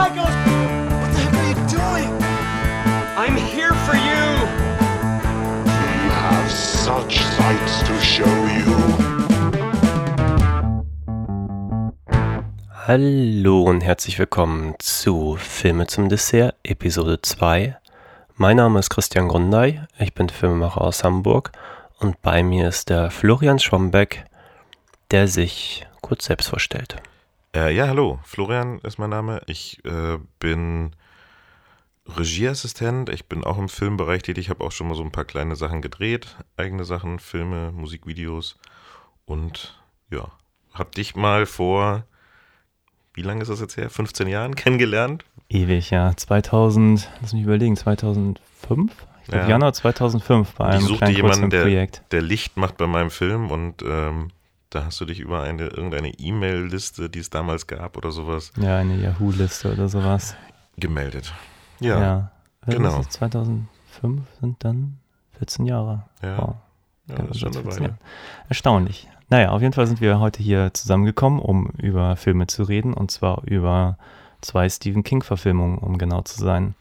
psychos. What the heck are you doing? I'm here for you! We have such sights to show you. Hallo und herzlich willkommen zu Filme zum Dessert, Episode 2. Mein Name ist Christian Grundei, ich bin Filmemacher aus Hamburg und bei mir ist der Florian Schwombeck, der sich kurz selbst vorstellt. Äh, ja, hallo, Florian ist mein Name. Ich äh, bin Regieassistent. Ich bin auch im Filmbereich tätig. Ich habe auch schon mal so ein paar kleine Sachen gedreht. Eigene Sachen, Filme, Musikvideos. Und ja, hab dich mal vor, wie lange ist das jetzt her? 15 Jahren kennengelernt? Ewig, ja. 2000, lass mich überlegen, 2005? Ich glaube, Ja. Januar 2005 bei Ich einem suchte kleinen jemanden, der, Projekt. der Licht macht bei meinem Film und ähm, da hast du dich über eine irgendeine E-Mail-Liste, die es damals gab oder sowas, Ja, eine Yahoo-Liste oder sowas. gemeldet. Ja. Ja, Was genau. ist das? 2005 sind dann 14 Jahre. ja, Wow. ja, das ist schon eine 14 Weile. Erstaunlich. Naja, auf jeden Fall sind wir heute hier zusammengekommen, um über Filme zu reden und zwar über zwei Stephen King-Verfilmungen, um genau zu sein.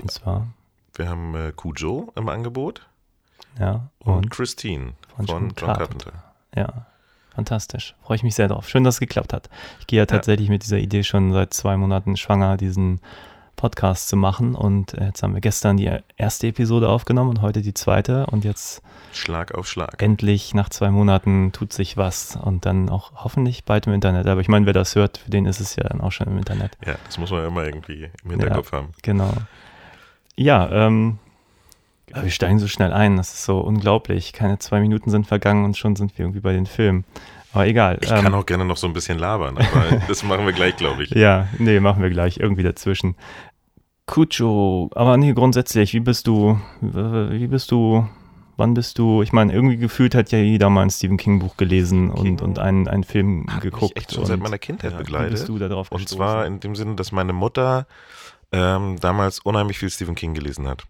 Und zwar, Wir haben äh, Cujo im Angebot ja, und, und Christine von von, John John Carpenter. Carpenter. Ja, fantastisch. Freue ich mich sehr drauf. Schön, dass es geklappt hat. Ich gehe ja tatsächlich mit dieser Idee schon seit zwei Monaten schwanger, diesen Podcast zu machen. Und äh, jetzt haben wir gestern die erste Episode aufgenommen und heute die zweite. Und jetzt Schlag auf Schlag. endlich nach zwei Monaten tut sich was. Und dann auch hoffentlich bald im Internet. Aber ich meine, wer das hört, für den ist es ja dann auch schon im Internet. Ja, das muss man ja immer irgendwie im Hinterkopf haben. Genau. Ja, ähm, aber wir steigen so schnell ein. Das ist so unglaublich. Keine zwei Minuten sind vergangen und schon sind wir irgendwie bei den Filmen. Aber egal. Ich ähm, kann auch gerne noch so ein bisschen labern, aber das machen wir gleich, glaube ich. Ja, nee, machen wir gleich irgendwie dazwischen. Kucho, aber nee, grundsätzlich, wie bist du, wie bist du, wann bist du, ich meine, irgendwie gefühlt hat ja jeder mal ein Stephen King Buch gelesen und, King und einen, einen Film Hat geguckt. mich echt schon seit und, meiner Kindheit ja, begleitet. Wie bist du da drauf Und gestoßen? zwar in dem Sinne, dass meine Mutter ähm, damals unheimlich viel Stephen King gelesen hat.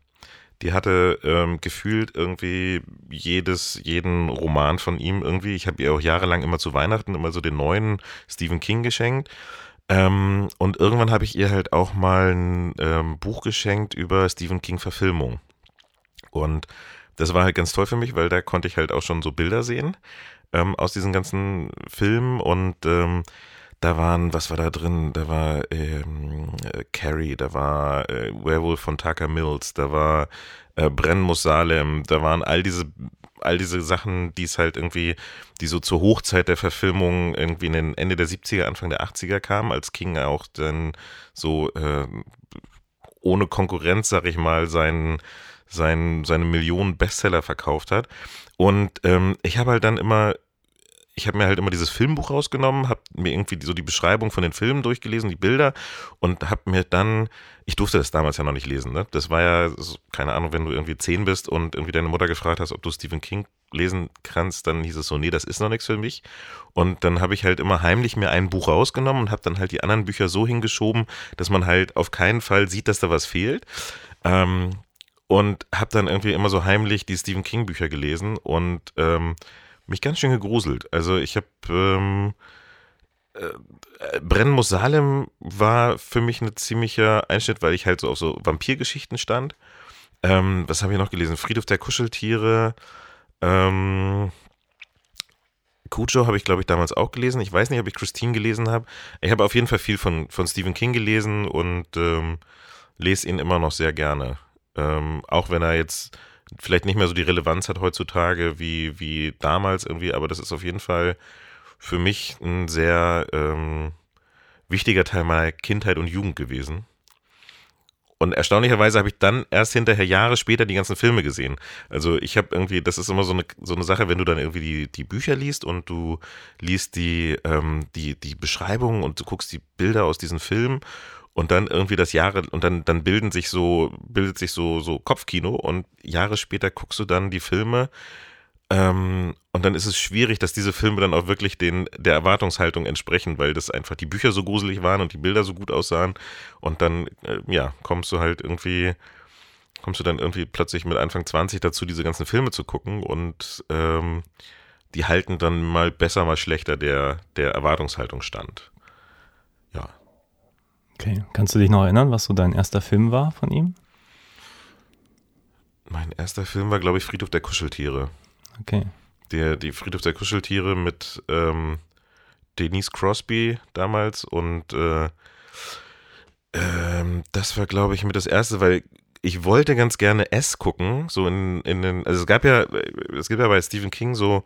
Die hatte ähm, gefühlt irgendwie jedes, jeden Roman von ihm irgendwie. Ich habe ihr auch jahrelang immer zu Weihnachten immer so den neuen Stephen King geschenkt. Ähm, und irgendwann habe ich ihr halt auch mal ein ähm, Buch geschenkt über Stephen King Verfilmung. Und das war halt ganz toll für mich, weil da konnte ich halt auch schon so Bilder sehen ähm, aus diesen ganzen Filmen und ähm, da waren, was war da drin? Da war ähm, äh, Carrie, da war äh, Werewolf von Tucker Mills, da war äh, Brennen muss Salem, da waren all diese, all diese Sachen, die es halt irgendwie, die so zur Hochzeit der Verfilmung irgendwie in den Ende der 70er, Anfang der 80er kamen, als King auch dann so äh, ohne Konkurrenz, sag ich mal, seinen, seinen, seine Millionen Bestseller verkauft hat. Und ähm, ich habe halt dann immer ich habe mir halt immer dieses Filmbuch rausgenommen, habe mir irgendwie so die Beschreibung von den Filmen durchgelesen, die Bilder und habe mir dann, ich durfte das damals ja noch nicht lesen, ne? Das war ja, so, keine Ahnung, wenn du irgendwie zehn bist und irgendwie deine Mutter gefragt hast, ob du Stephen King lesen kannst, dann hieß es so, nee, das ist noch nichts für mich. Und dann habe ich halt immer heimlich mir ein Buch rausgenommen und habe dann halt die anderen Bücher so hingeschoben, dass man halt auf keinen Fall sieht, dass da was fehlt. Ähm, und habe dann irgendwie immer so heimlich die Stephen King Bücher gelesen und ähm, mich ganz schön gegruselt. Also ich habe ähm, äh, Brennen muss Salem war für mich ein ziemlicher Einschnitt, weil ich halt so auf so Vampirgeschichten stand. Ähm, was habe ich noch gelesen? Friedhof der Kuscheltiere. Ähm, Cujo habe ich, glaube ich, damals auch gelesen. Ich weiß nicht, ob ich Christine gelesen habe. Ich habe auf jeden Fall viel von, von Stephen King gelesen und ähm, lese ihn immer noch sehr gerne. Ähm, auch wenn er jetzt vielleicht nicht mehr so die Relevanz hat heutzutage wie, wie damals irgendwie, aber das ist auf jeden Fall für mich ein sehr ähm, wichtiger Teil meiner Kindheit und Jugend gewesen. Und erstaunlicherweise habe ich dann erst hinterher Jahre später die ganzen Filme gesehen. Also ich habe irgendwie, das ist immer so eine, so eine Sache, wenn du dann irgendwie die, die Bücher liest und du liest die, ähm, die, die Beschreibungen und du guckst die Bilder aus diesen Filmen und dann irgendwie das Jahre und dann, dann bilden sich so, bildet sich so, so Kopfkino und Jahre später guckst du dann die Filme ähm, und dann ist es schwierig, dass diese Filme dann auch wirklich den, der Erwartungshaltung entsprechen, weil das einfach die Bücher so gruselig waren und die Bilder so gut aussahen. Und dann, äh, ja, kommst du halt irgendwie, kommst du dann irgendwie plötzlich mit Anfang 20 dazu, diese ganzen Filme zu gucken und ähm, die halten dann mal besser, mal schlechter der, der Erwartungshaltung stand. Ja. Okay. Kannst du dich noch erinnern, was so dein erster Film war von ihm? Mein erster Film war, glaube ich, Friedhof der Kuscheltiere. Okay. Der, die Friedhof der Kuscheltiere mit ähm, Denise Crosby damals und äh, ähm, das war, glaube ich, mit das erste, weil ich wollte ganz gerne S gucken, so in, in den, also es gab ja, es gibt ja bei Stephen King so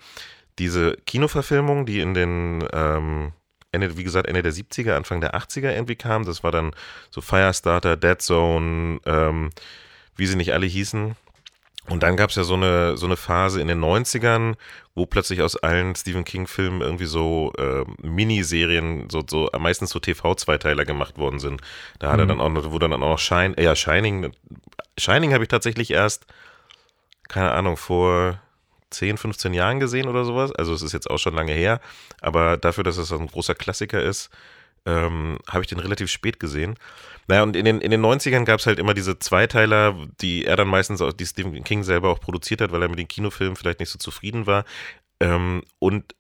diese Kinoverfilmungen, die in den, ähm, Ende, wie gesagt, Ende der 70er, Anfang der 80er irgendwie kamen. Das war dann so Firestarter, Dead Zone, ähm, wie sie nicht alle hießen. Und dann gab es ja so eine, so eine Phase in den 90ern, wo plötzlich aus allen Stephen King-Filmen irgendwie so äh, Miniserien, so, so meistens so TV-Zweiteiler gemacht worden sind. Da hat er dann auch noch, wo dann auch noch Shine, äh, ja, Shining, Shining habe ich tatsächlich erst, keine Ahnung, vor 10, 15 Jahren gesehen oder sowas. Also es ist jetzt auch schon lange her, aber dafür, dass es ein großer Klassiker ist, ähm, habe ich den relativ spät gesehen. Naja, und in den, in den 90ern gab es halt immer diese Zweiteiler, die er dann meistens auch, die Stephen King selber auch produziert hat, weil er mit den Kinofilmen vielleicht nicht so zufrieden war. Ähm, und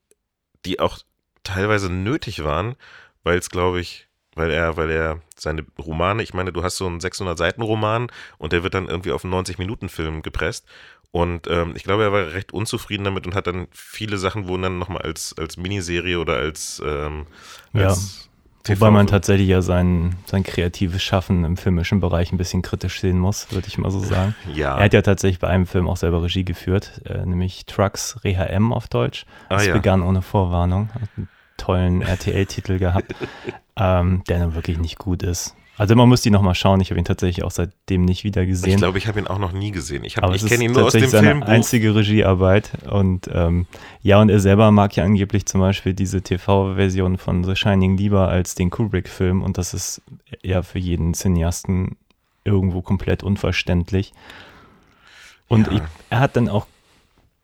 die auch teilweise nötig waren, weil es, glaube ich, weil er, weil er seine Romane, ich meine, du hast so einen 600-Seiten-Roman und der wird dann irgendwie auf einen 90-Minuten-Film gepresst. Und ähm, ich glaube, er war recht unzufrieden damit und hat dann viele Sachen wurden dann nochmal als, als Miniserie oder als, ähm, als ja. Wobei man tatsächlich ja sein, sein kreatives Schaffen im filmischen Bereich ein bisschen kritisch sehen muss, würde ich mal so sagen. Ja. Er hat ja tatsächlich bei einem Film auch selber Regie geführt, äh, nämlich Trucks Reha M auf Deutsch. Das Ah, ja. begann ohne Vorwarnung. Hat einen tollen RTL-Titel gehabt, ähm, der dann wirklich nicht gut ist. Also man muss die nochmal schauen. Ich habe ihn tatsächlich auch seitdem nicht wieder gesehen. Ich glaube, ich habe ihn auch noch nie gesehen. Ich, hab- Aber ich kenne ihn nur aus dem seine Film. einzige Regiearbeit. Und ähm, ja, und er selber mag ja angeblich zum Beispiel diese TV-Version von The Shining lieber als den Kubrick-Film. Und das ist ja für jeden Cineasten irgendwo komplett unverständlich. Und Ja. ich, er hat dann auch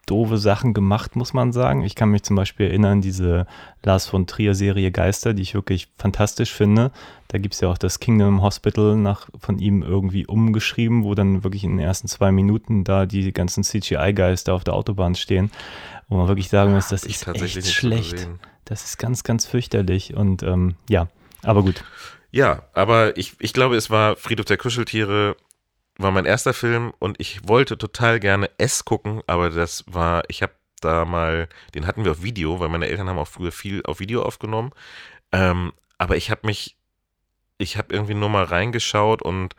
doofe Sachen gemacht, muss man sagen. Ich kann mich zum Beispiel erinnern, diese Lars von Trier-Serie Geister, die ich wirklich fantastisch finde. Da gibt es ja auch das Kingdom Hospital nach, von ihm irgendwie umgeschrieben, wo dann wirklich in den ersten zwei Minuten da die ganzen CGI-Geister auf der Autobahn stehen. Wo man wirklich sagen muss, das Hab ich ist echt schlecht. Das ist ganz, ganz fürchterlich. Und ähm, ja, aber gut. Ja, aber ich, ich glaube, es war Friedhof der Kuscheltiere, war mein erster Film und ich wollte total gerne S gucken, aber das war, ich habe da mal, den hatten wir auf Video, weil meine Eltern haben auch früher viel auf Video aufgenommen. Ähm, aber ich habe mich, ich habe irgendwie nur mal reingeschaut und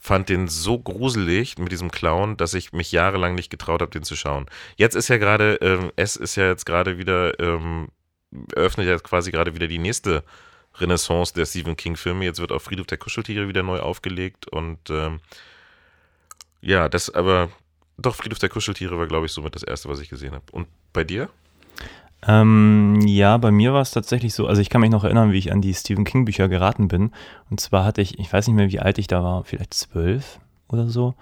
fand den so gruselig mit diesem Clown, dass ich mich jahrelang nicht getraut habe, den zu schauen. Jetzt ist ja gerade, ähm, S ist ja jetzt gerade wieder, ähm, eröffnet ja quasi gerade wieder die nächste Renaissance der Stephen King-Filme. Jetzt wird auch Friedhof der Kuscheltiere wieder neu aufgelegt und ähm, ja, das aber doch Friedhof der Kuscheltiere war, glaube ich, somit das erste, was ich gesehen habe. Und bei dir? Ähm, ja, bei mir war es tatsächlich so, also ich kann mich noch erinnern, wie ich an die Stephen King Bücher geraten bin. Und zwar hatte ich, ich weiß nicht mehr, wie alt ich da war, vielleicht zwölf oder so,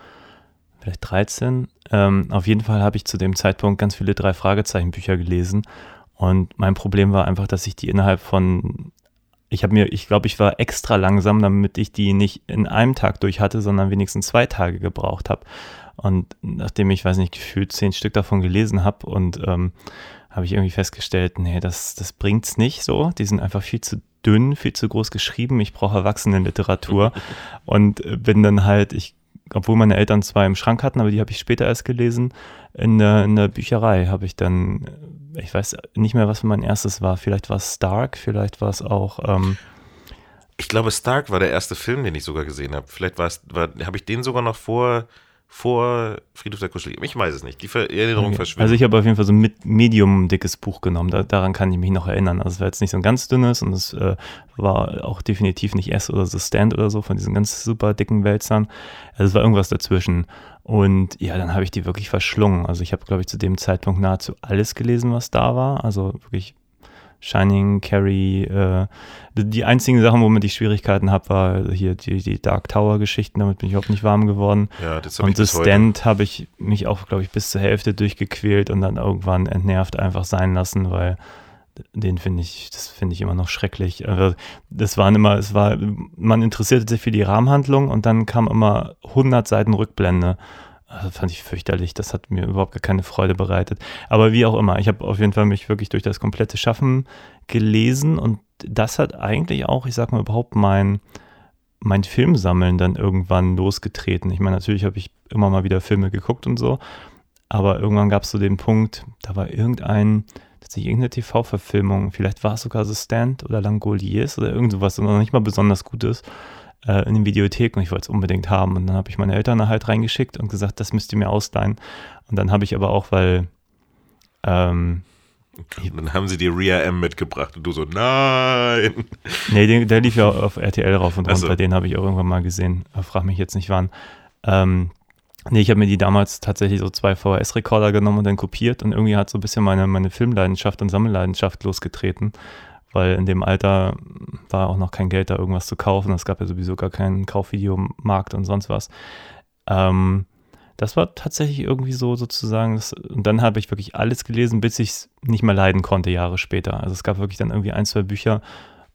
vielleicht 13. Ähm, auf jeden Fall habe ich zu dem Zeitpunkt ganz viele drei Fragezeichen Bücher gelesen. Und mein Problem war einfach, dass ich die innerhalb von, ich habe mir, ich glaube, ich war extra langsam, damit ich die nicht in einem Tag durch hatte, sondern wenigstens zwei Tage gebraucht habe. Und nachdem ich, weiß nicht, gefühlt zehn Stück davon gelesen habe und ähm, habe ich irgendwie festgestellt, nee, das, das bringt's nicht so. Die sind einfach viel zu dünn, viel zu groß geschrieben. Ich brauche Erwachsenenliteratur. und bin dann halt, ich, obwohl meine Eltern zwei im Schrank hatten, aber die habe ich später erst gelesen, in der, in der Bücherei habe ich dann, ich weiß nicht mehr, was mein erstes war. Vielleicht war es Stark, vielleicht war es auch, ähm, Ich glaube, Stark war der erste Film, den ich sogar gesehen habe. Vielleicht war es, war, habe ich den sogar noch vor, vor Friedhof der Kuscheltiere. Ich weiß es nicht. Die Erinnerung Okay. verschwindet. Also ich habe auf jeden Fall so ein medium dickes Buch genommen. Da, daran kann ich mich noch erinnern. Also es war jetzt nicht so ein ganz dünnes und es äh, war auch definitiv nicht S oder so Stand oder so von diesen ganz super dicken Wälzern. Also es war irgendwas dazwischen. Und ja, dann habe ich die wirklich verschlungen. Also ich habe, glaube ich, zu dem Zeitpunkt nahezu alles gelesen, was da war. Also wirklich Shining, Carrie, äh, die einzigen Sachen, womit ich Schwierigkeiten habe, war hier die, die Dark Tower Geschichten, damit bin ich überhaupt nicht warm geworden. ja, das ich Und heute. Stand habe ich mich auch, glaube ich, bis zur Hälfte durchgequält und dann irgendwann entnervt einfach sein lassen, weil den finde ich, das finde ich immer noch schrecklich. Also das waren immer, es war, man interessierte sich für die Rahmenhandlung und dann kam immer 100 Seiten Rückblende. Also fand ich fürchterlich. Das hat mir überhaupt gar keine Freude bereitet. Aber wie auch immer, ich habe auf jeden Fall mich wirklich durch das komplette Schaffen gelesen und das hat eigentlich auch, ich sag mal, überhaupt mein, mein Filmsammeln dann irgendwann losgetreten. Ich meine, natürlich habe ich immer mal wieder Filme geguckt und so, aber irgendwann gab es so den Punkt, da war irgendein, tatsächlich irgendeine TV-Verfilmung, vielleicht war es sogar The Stand oder Langoliers oder irgend sowas, noch nicht mal besonders Gutes äh, in den Videotheken und ich wollte es unbedingt haben. Und dann habe ich meine Eltern halt reingeschickt und gesagt, das müsst ihr mir ausleihen. Und dann habe ich aber auch, weil ähm, und dann haben sie die Ria M mitgebracht und du so, nein. Nee, der, der lief ja auf RTL rauf und runter, so. den habe ich auch irgendwann mal gesehen. Frag mich jetzt nicht wann. Ähm, nee, ich habe mir die damals tatsächlich so zwei VHS-Rekorder genommen und dann kopiert und irgendwie hat so ein bisschen meine, meine Filmleidenschaft und Sammelleidenschaft losgetreten, weil in dem Alter war auch noch kein Geld da irgendwas zu kaufen. Es gab ja sowieso gar keinen Kaufvideomarkt und sonst was. Ähm, das war tatsächlich irgendwie so sozusagen, das, und dann habe ich wirklich alles gelesen, bis ich es nicht mehr leiden konnte, Jahre später. Also es gab wirklich dann irgendwie ein, zwei Bücher,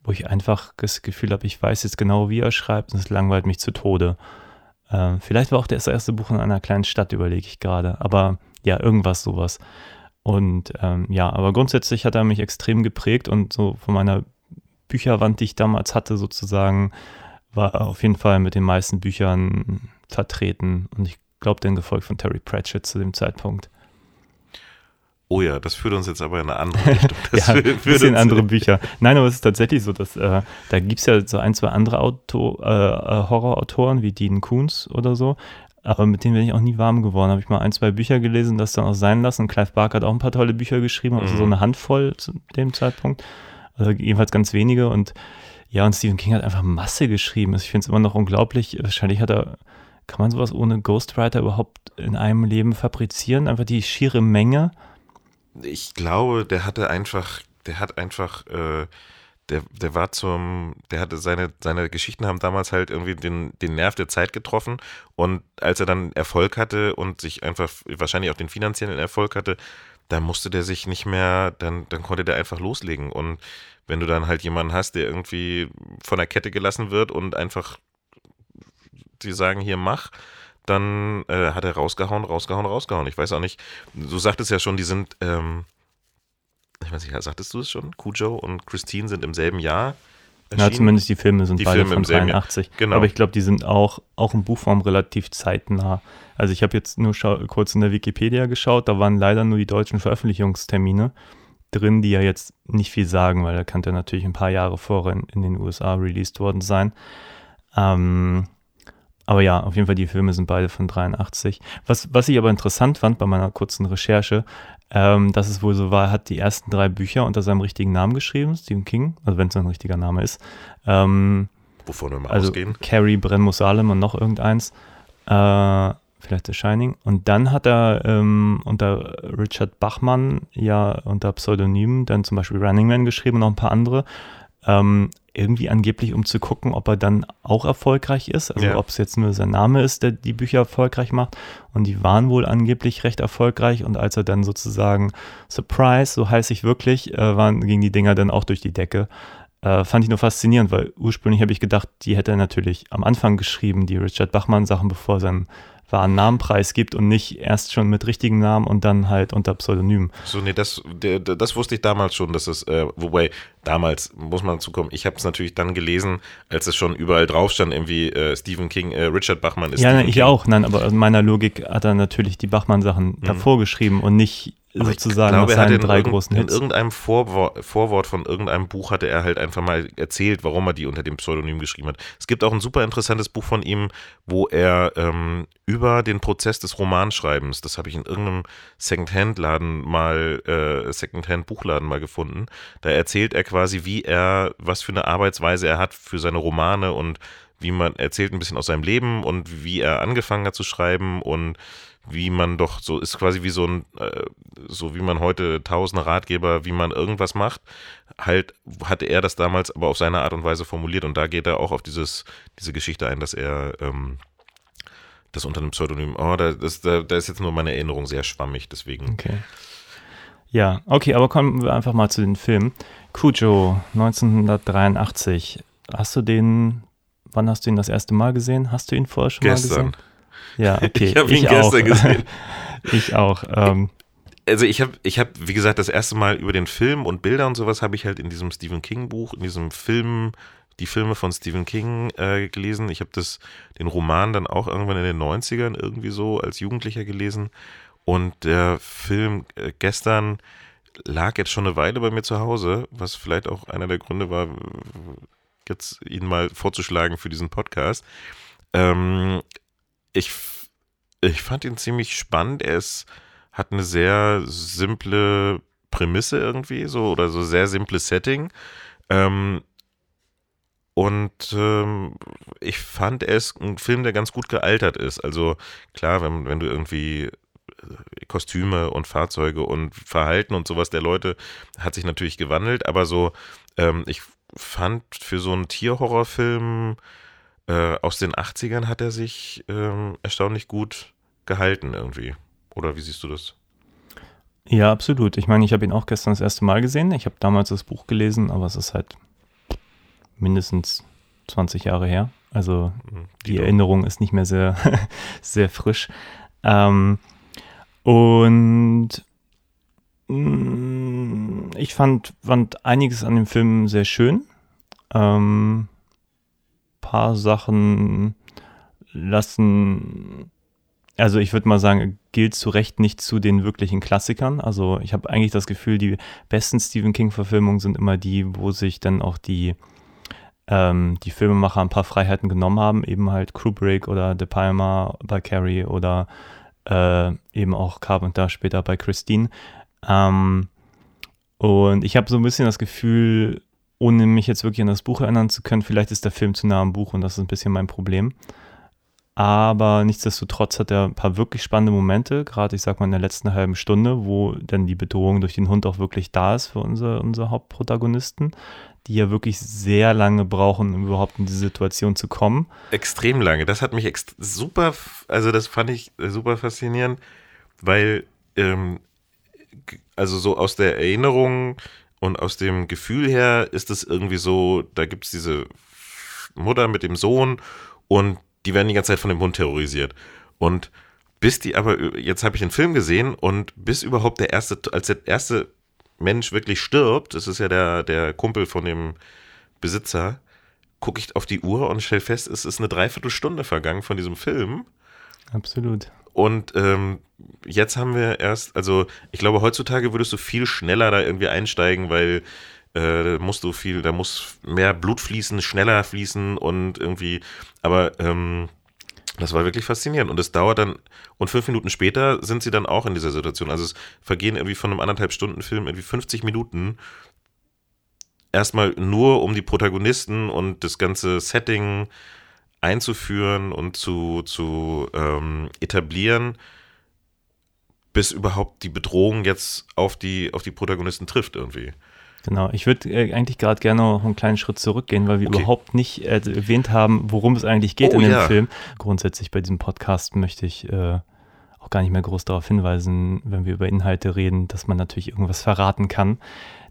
wo ich einfach das Gefühl habe, ich weiß jetzt genau, wie er schreibt und es langweilt mich zu Tode. Äh, vielleicht war auch das erste Buch in einer kleinen Stadt, überlege ich gerade. Aber ja, irgendwas sowas. Und ähm, ja, aber grundsätzlich hat er mich extrem geprägt und so von meiner Bücherwand, die ich damals hatte, sozusagen, war er auf jeden Fall mit den meisten Büchern vertreten. Und ich glaube, den gefolgt von Terry Pratchett zu dem Zeitpunkt. Oh ja, das führt uns jetzt aber in eine andere Richtung. Das ja, führt- ein bisschen andere Bücher. Nein, aber es ist tatsächlich so, dass äh, da gibt es ja so ein, zwei andere Auto, äh, äh, Horrorautoren wie Dean Koontz oder so, aber mit denen bin ich auch nie warm geworden. Habe ich mal ein, zwei Bücher gelesen, das dann auch sein lassen. Clive Barker hat auch ein paar tolle Bücher geschrieben, also Mhm. so eine Handvoll zu dem Zeitpunkt. Also jedenfalls ganz wenige und ja, und Stephen King hat einfach Masse geschrieben. Also ich finde es immer noch unglaublich. Wahrscheinlich hat er, kann man sowas ohne Ghostwriter überhaupt in einem Leben fabrizieren? Einfach die schiere Menge. Ich glaube, der hatte einfach, der hat einfach, äh, der, der war zum, der hatte seine, seine Geschichten haben damals halt irgendwie den, den Nerv der Zeit getroffen. Und als er dann Erfolg hatte und sich einfach wahrscheinlich auch den finanziellen Erfolg hatte, da musste der sich nicht mehr, dann, dann konnte der einfach loslegen. Und wenn du dann halt jemanden hast, der irgendwie von der Kette gelassen wird und einfach die sagen, hier mach, dann äh, hat er rausgehauen, rausgehauen, rausgehauen. Ich weiß auch nicht, du sagtest ja schon, die sind, ähm, ich weiß nicht, sagtest du es schon? Cujo und Christine sind im selben Jahr Ja, erschienen? zumindest die Filme sind Die beide Filme von im selben Jahr. 83. Genau. Aber ich glaube, die sind auch, auch in Buchform relativ zeitnah. Also ich habe jetzt nur kurz in der Wikipedia geschaut, da waren leider nur die deutschen Veröffentlichungstermine drin, die ja jetzt nicht viel sagen, weil da kann der natürlich ein paar Jahre vorher in, in den USA released worden sein. Ähm, aber ja, auf jeden Fall, die Filme sind beide von 83. Was, was ich aber interessant fand bei meiner kurzen Recherche, ähm, dass es wohl so war, er hat die ersten drei Bücher unter seinem richtigen Namen geschrieben, Stephen King, also wenn es ein richtiger Name ist. Ähm, wovon wir mal also ausgehen. Carrie, Brenn Salem und noch irgendeins. Äh, vielleicht The Shining. Und dann hat er ähm, unter Richard Bachmann ja unter Pseudonym dann zum Beispiel Running Man geschrieben und noch ein paar andere. Ähm, irgendwie angeblich, um zu gucken, ob er dann auch erfolgreich ist. Also Ja. ob es jetzt nur sein Name ist, der die Bücher erfolgreich macht. Und die waren wohl angeblich recht erfolgreich. Und als er dann sozusagen Surprise, so heiß ich wirklich, äh, waren, gingen die Dinger dann auch durch die Decke. Äh, fand ich nur faszinierend, weil ursprünglich habe ich gedacht, die hätte er natürlich am Anfang geschrieben, die Richard Bachmann-Sachen, bevor er seinen wahren Namenpreis gibt und nicht erst schon mit richtigem Namen und dann halt unter Pseudonym. So, nee, das, das wusste ich damals schon, dass es, äh, wobei, damals muss man zukommen, ich habe es natürlich dann gelesen, als es schon überall drauf stand, irgendwie äh, Stephen King, äh, Richard Bachmann ist ja, nein, ich King. auch, nein, aber in meiner Logik hat er natürlich die Bachmann-Sachen davor geschrieben und nicht Ich sozusagen glaube, er hatte in, drei großen in Hits. irgendeinem Vorwort, Vorwort von irgendeinem Buch hatte er halt einfach mal erzählt, warum er die unter dem Pseudonym geschrieben hat. Es gibt auch ein super interessantes Buch von ihm, wo er ähm, über den Prozess des Romanschreibens, das habe ich in irgendeinem Secondhand-Laden mal, äh, Secondhand-Buchladen mal gefunden, da erzählt er quasi, wie er, was für eine Arbeitsweise er hat für seine Romane und wie man erzählt ein bisschen aus seinem Leben und wie er angefangen hat zu schreiben und wie man doch so ist quasi wie so ein äh, so wie man heute tausende Ratgeber, wie man irgendwas macht, halt hatte er das damals aber auf seine Art und Weise formuliert und da geht er auch auf dieses diese Geschichte ein, dass er ähm, das unter einem Pseudonym, oh, da, das, da, da ist jetzt nur meine Erinnerung sehr schwammig, deswegen. Okay. Ja, okay, aber kommen wir einfach mal zu den Filmen. Cujo, 1983. Hast du den, wann hast du ihn das erste Mal gesehen? Hast du ihn vorher schon mal Gestern. Ja, okay. Ich habe ihn auch. gestern gesehen. ich auch. Ähm, Also ich habe, ich habe, wie gesagt, das erste Mal über den Film und Bilder und sowas habe ich halt in diesem Stephen King Buch, in diesem Film, die Filme von Stephen King äh, gelesen. Ich habe das, den Roman dann auch irgendwann in den 90ern irgendwie so als Jugendlicher gelesen. Und der Film äh, gestern lag jetzt schon eine Weile bei mir zu Hause, was vielleicht auch einer der Gründe war, jetzt ihn mal vorzuschlagen für diesen Podcast. Ähm, ich, ich fand ihn ziemlich spannend. Er ist, hat eine sehr simple Prämisse irgendwie, so oder so sehr simples Setting. Ähm, und ähm, ich fand es ein Film, der ganz gut gealtert ist. Also klar, wenn, wenn du irgendwie äh, Kostüme und Fahrzeuge und Verhalten und sowas der Leute hat sich natürlich gewandelt, aber so, ähm, ich fand für so einen Tierhorrorfilm äh, aus den 80ern hat er sich ähm, erstaunlich gut gehalten irgendwie. Oder wie siehst du das? ja, absolut. Ich meine, ich habe ihn auch gestern das erste Mal gesehen. Ich habe damals das Buch gelesen, aber es ist halt mindestens 20 Jahre her. Also die doch. Erinnerung ist nicht mehr sehr, sehr frisch. Ähm, und mm, ich fand, fand einiges an dem Film sehr schön. Ähm, paar Sachen lassen, also ich würde mal sagen, gilt zu Recht nicht zu den wirklichen Klassikern. Also ich habe eigentlich das Gefühl, die besten Stephen King-Verfilmungen sind immer die, wo sich dann auch die ähm, die Filmemacher ein paar Freiheiten genommen haben, eben halt Kubrick oder De Palma bei Carrie oder äh, eben auch Carpenter später bei Christine. Ähm, und ich habe so ein bisschen das Gefühl, ohne mich jetzt wirklich an das Buch erinnern zu können, vielleicht ist der Film zu nah am Buch und das ist ein bisschen mein Problem. Aber nichtsdestotrotz hat er ein paar wirklich spannende Momente, gerade ich sag mal in der letzten halben Stunde, wo dann die Bedrohung durch den Hund auch wirklich da ist für unsere, unsere Hauptprotagonisten, die ja wirklich sehr lange brauchen, um überhaupt in diese Situation zu kommen. Extrem lange. Das hat mich super, also das fand ich super faszinierend, weil, ähm, also so aus der Erinnerung und aus dem Gefühl her ist es irgendwie so, da gibt es diese Mutter mit dem Sohn und die werden die ganze Zeit von dem Hund terrorisiert. Und bis die aber, jetzt habe ich den Film gesehen und bis überhaupt der erste, als der erste Mensch wirklich stirbt, das ist ja der, der Kumpel von dem Besitzer, gucke ich auf die Uhr und stelle fest, es ist eine Dreiviertelstunde vergangen von diesem Film. Absolut. Und ähm, jetzt haben wir erst, also ich glaube, heutzutage würdest du viel schneller da irgendwie einsteigen, weil äh, musst du viel, da muss mehr Blut fließen, schneller fließen und irgendwie, aber ähm, das war wirklich faszinierend. Und es dauert dann, und fünf Minuten später sind sie dann auch in dieser Situation. Also es vergehen irgendwie von einem anderthalb Stunden Film irgendwie 50 Minuten. Erstmal nur, um die Protagonisten und das ganze Setting einzuführen und zu, zu ähm, etablieren, bis überhaupt die Bedrohung jetzt auf die, auf die Protagonisten trifft irgendwie. Genau, ich würde äh, eigentlich gerade gerne noch einen kleinen Schritt zurückgehen, weil wir Okay. überhaupt nicht äh, erwähnt haben, worum es eigentlich geht Oh, in dem ja. Film. Grundsätzlich bei diesem Podcast möchte ich äh, auch gar nicht mehr groß darauf hinweisen, wenn wir über Inhalte reden, dass man natürlich irgendwas verraten kann.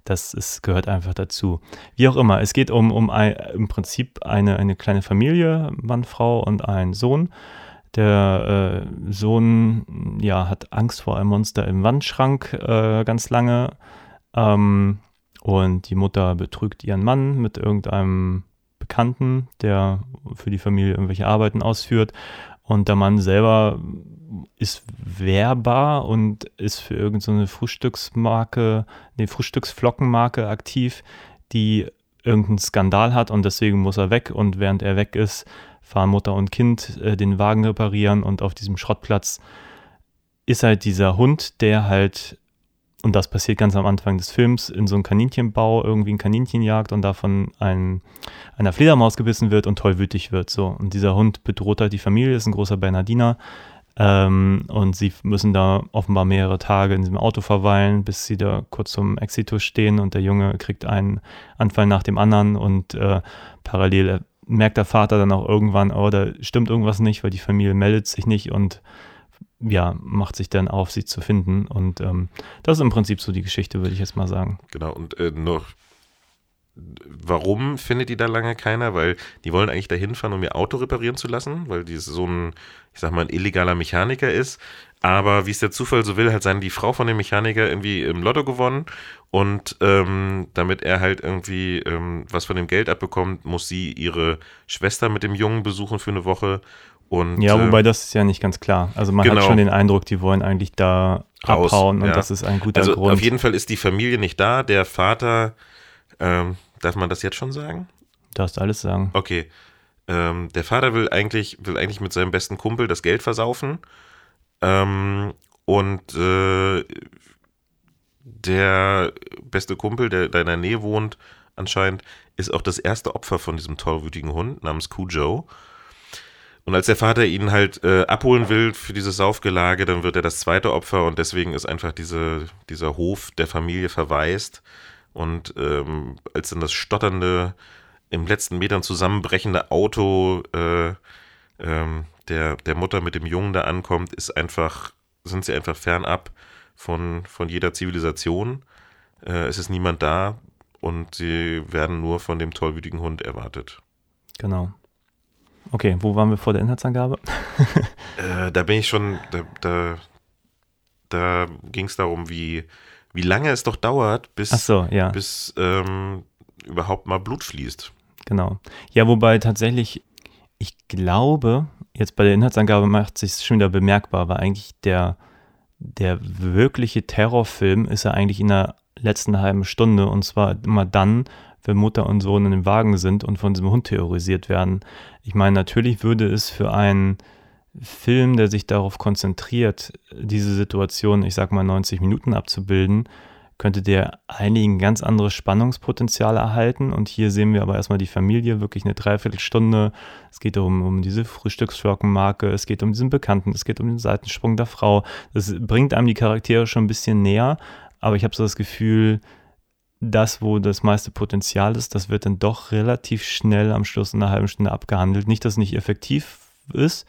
Das ist, gehört einfach dazu. Wie auch immer, es geht um, um ein, im Prinzip eine, eine kleine Familie, Mann, Frau und ein Sohn. Der äh, Sohn ja, hat Angst vor einem Monster im Wandschrank äh, ganz lange. Ähm, und die Mutter betrügt ihren Mann mit irgendeinem Bekannten, der für die Familie irgendwelche Arbeiten ausführt. Und der Mann selber ist wehrbar und ist für irgendeine so Frühstücksmarke, eine Frühstücksflockenmarke aktiv, die irgendeinen Skandal hat und deswegen muss er weg. Und während er weg ist, fahren Mutter und Kind äh, den Wagen reparieren und auf diesem Schrottplatz ist halt dieser Hund, der halt und das passiert ganz am Anfang des Films, in so einem Kaninchenbau irgendwie ein Kaninchen jagt und davon ein, einer Fledermaus gebissen wird und tollwütig wird. So. Und dieser Hund bedroht halt die Familie, ist ein großer Bernardiner. Ähm, und sie müssen da offenbar mehrere Tage in diesem Auto verweilen, bis sie da kurz zum Exitus stehen und der Junge kriegt einen Anfall nach dem anderen und äh, parallel merkt der Vater dann auch irgendwann, oh, da stimmt irgendwas nicht, weil die Familie meldet sich nicht und ja, macht sich dann auf, sie zu finden. Und ähm, das ist im Prinzip so die Geschichte, würde ich jetzt mal sagen. Genau, und äh, noch warum findet die da lange keiner? Weil die wollen eigentlich dahin fahren, um ihr Auto reparieren zu lassen, weil die so ein, ich sag mal, ein illegaler Mechaniker ist. Aber wie es der Zufall so will, hat seine die Frau von dem Mechaniker irgendwie im Lotto gewonnen und ähm, damit er halt irgendwie ähm, was von dem Geld abbekommt, muss sie ihre Schwester mit dem Jungen besuchen für eine Woche. Und, Ja, wobei das ist ja nicht ganz klar. Also man genau. hat schon den Eindruck, die wollen eigentlich da Raus, abhauen und ja. das ist ein guter also Grund. auf jeden Fall ist die Familie nicht da. Der Vater, ähm, darf man das jetzt schon sagen? du darfst alles sagen. Okay. Ähm, der Vater will eigentlich, will eigentlich mit seinem besten Kumpel das Geld versaufen. Ähm, und äh, der beste Kumpel, der da in der Nähe wohnt, anscheinend, ist auch das erste Opfer von diesem tollwütigen Hund namens Cujo. Und als der Vater ihn halt äh, abholen will für dieses Saufgelage, dann wird er das zweite Opfer und deswegen ist einfach diese, dieser Hof der Familie verwaist. Und ähm, als dann das stotternde, im letzten Metern zusammenbrechende Auto äh, ähm, der, der Mutter mit dem Jungen da ankommt, ist einfach, sind sie einfach fernab von, von jeder Zivilisation. Äh, es ist niemand da und sie werden nur von dem tollwütigen Hund erwartet. Genau. Okay, wo waren wir vor der Inhaltsangabe? Äh, da bin ich schon, da, da, da ging es darum, wie, wie lange es doch dauert, bis, so, ja. bis ähm, überhaupt mal Blut fließt. Genau. Ja, wobei tatsächlich, ich glaube, jetzt bei der Inhaltsangabe macht sich schon wieder bemerkbar, weil eigentlich der, der wirkliche Terrorfilm ist ja eigentlich in der letzten halben Stunde und zwar immer dann, wenn Mutter und Sohn in dem Wagen sind und von diesem Hund terrorisiert werden. Ich meine, natürlich würde es für einen Film, der sich darauf konzentriert, diese Situation, ich sag mal 90 Minuten abzubilden, könnte der eigentlich ganz anderes Spannungspotenzial erhalten. Und hier sehen wir aber erstmal die Familie, wirklich eine Dreiviertelstunde. Es geht um, um diese Frühstücksflockenmarke, es geht um diesen Bekannten, es geht um den Seitensprung der Frau. Das bringt einem die Charaktere schon ein bisschen näher, aber ich habe so das Gefühl, das, wo das meiste Potenzial ist, das wird dann doch relativ schnell am Schluss in einer halben Stunde abgehandelt. Nicht, dass es nicht effektiv ist,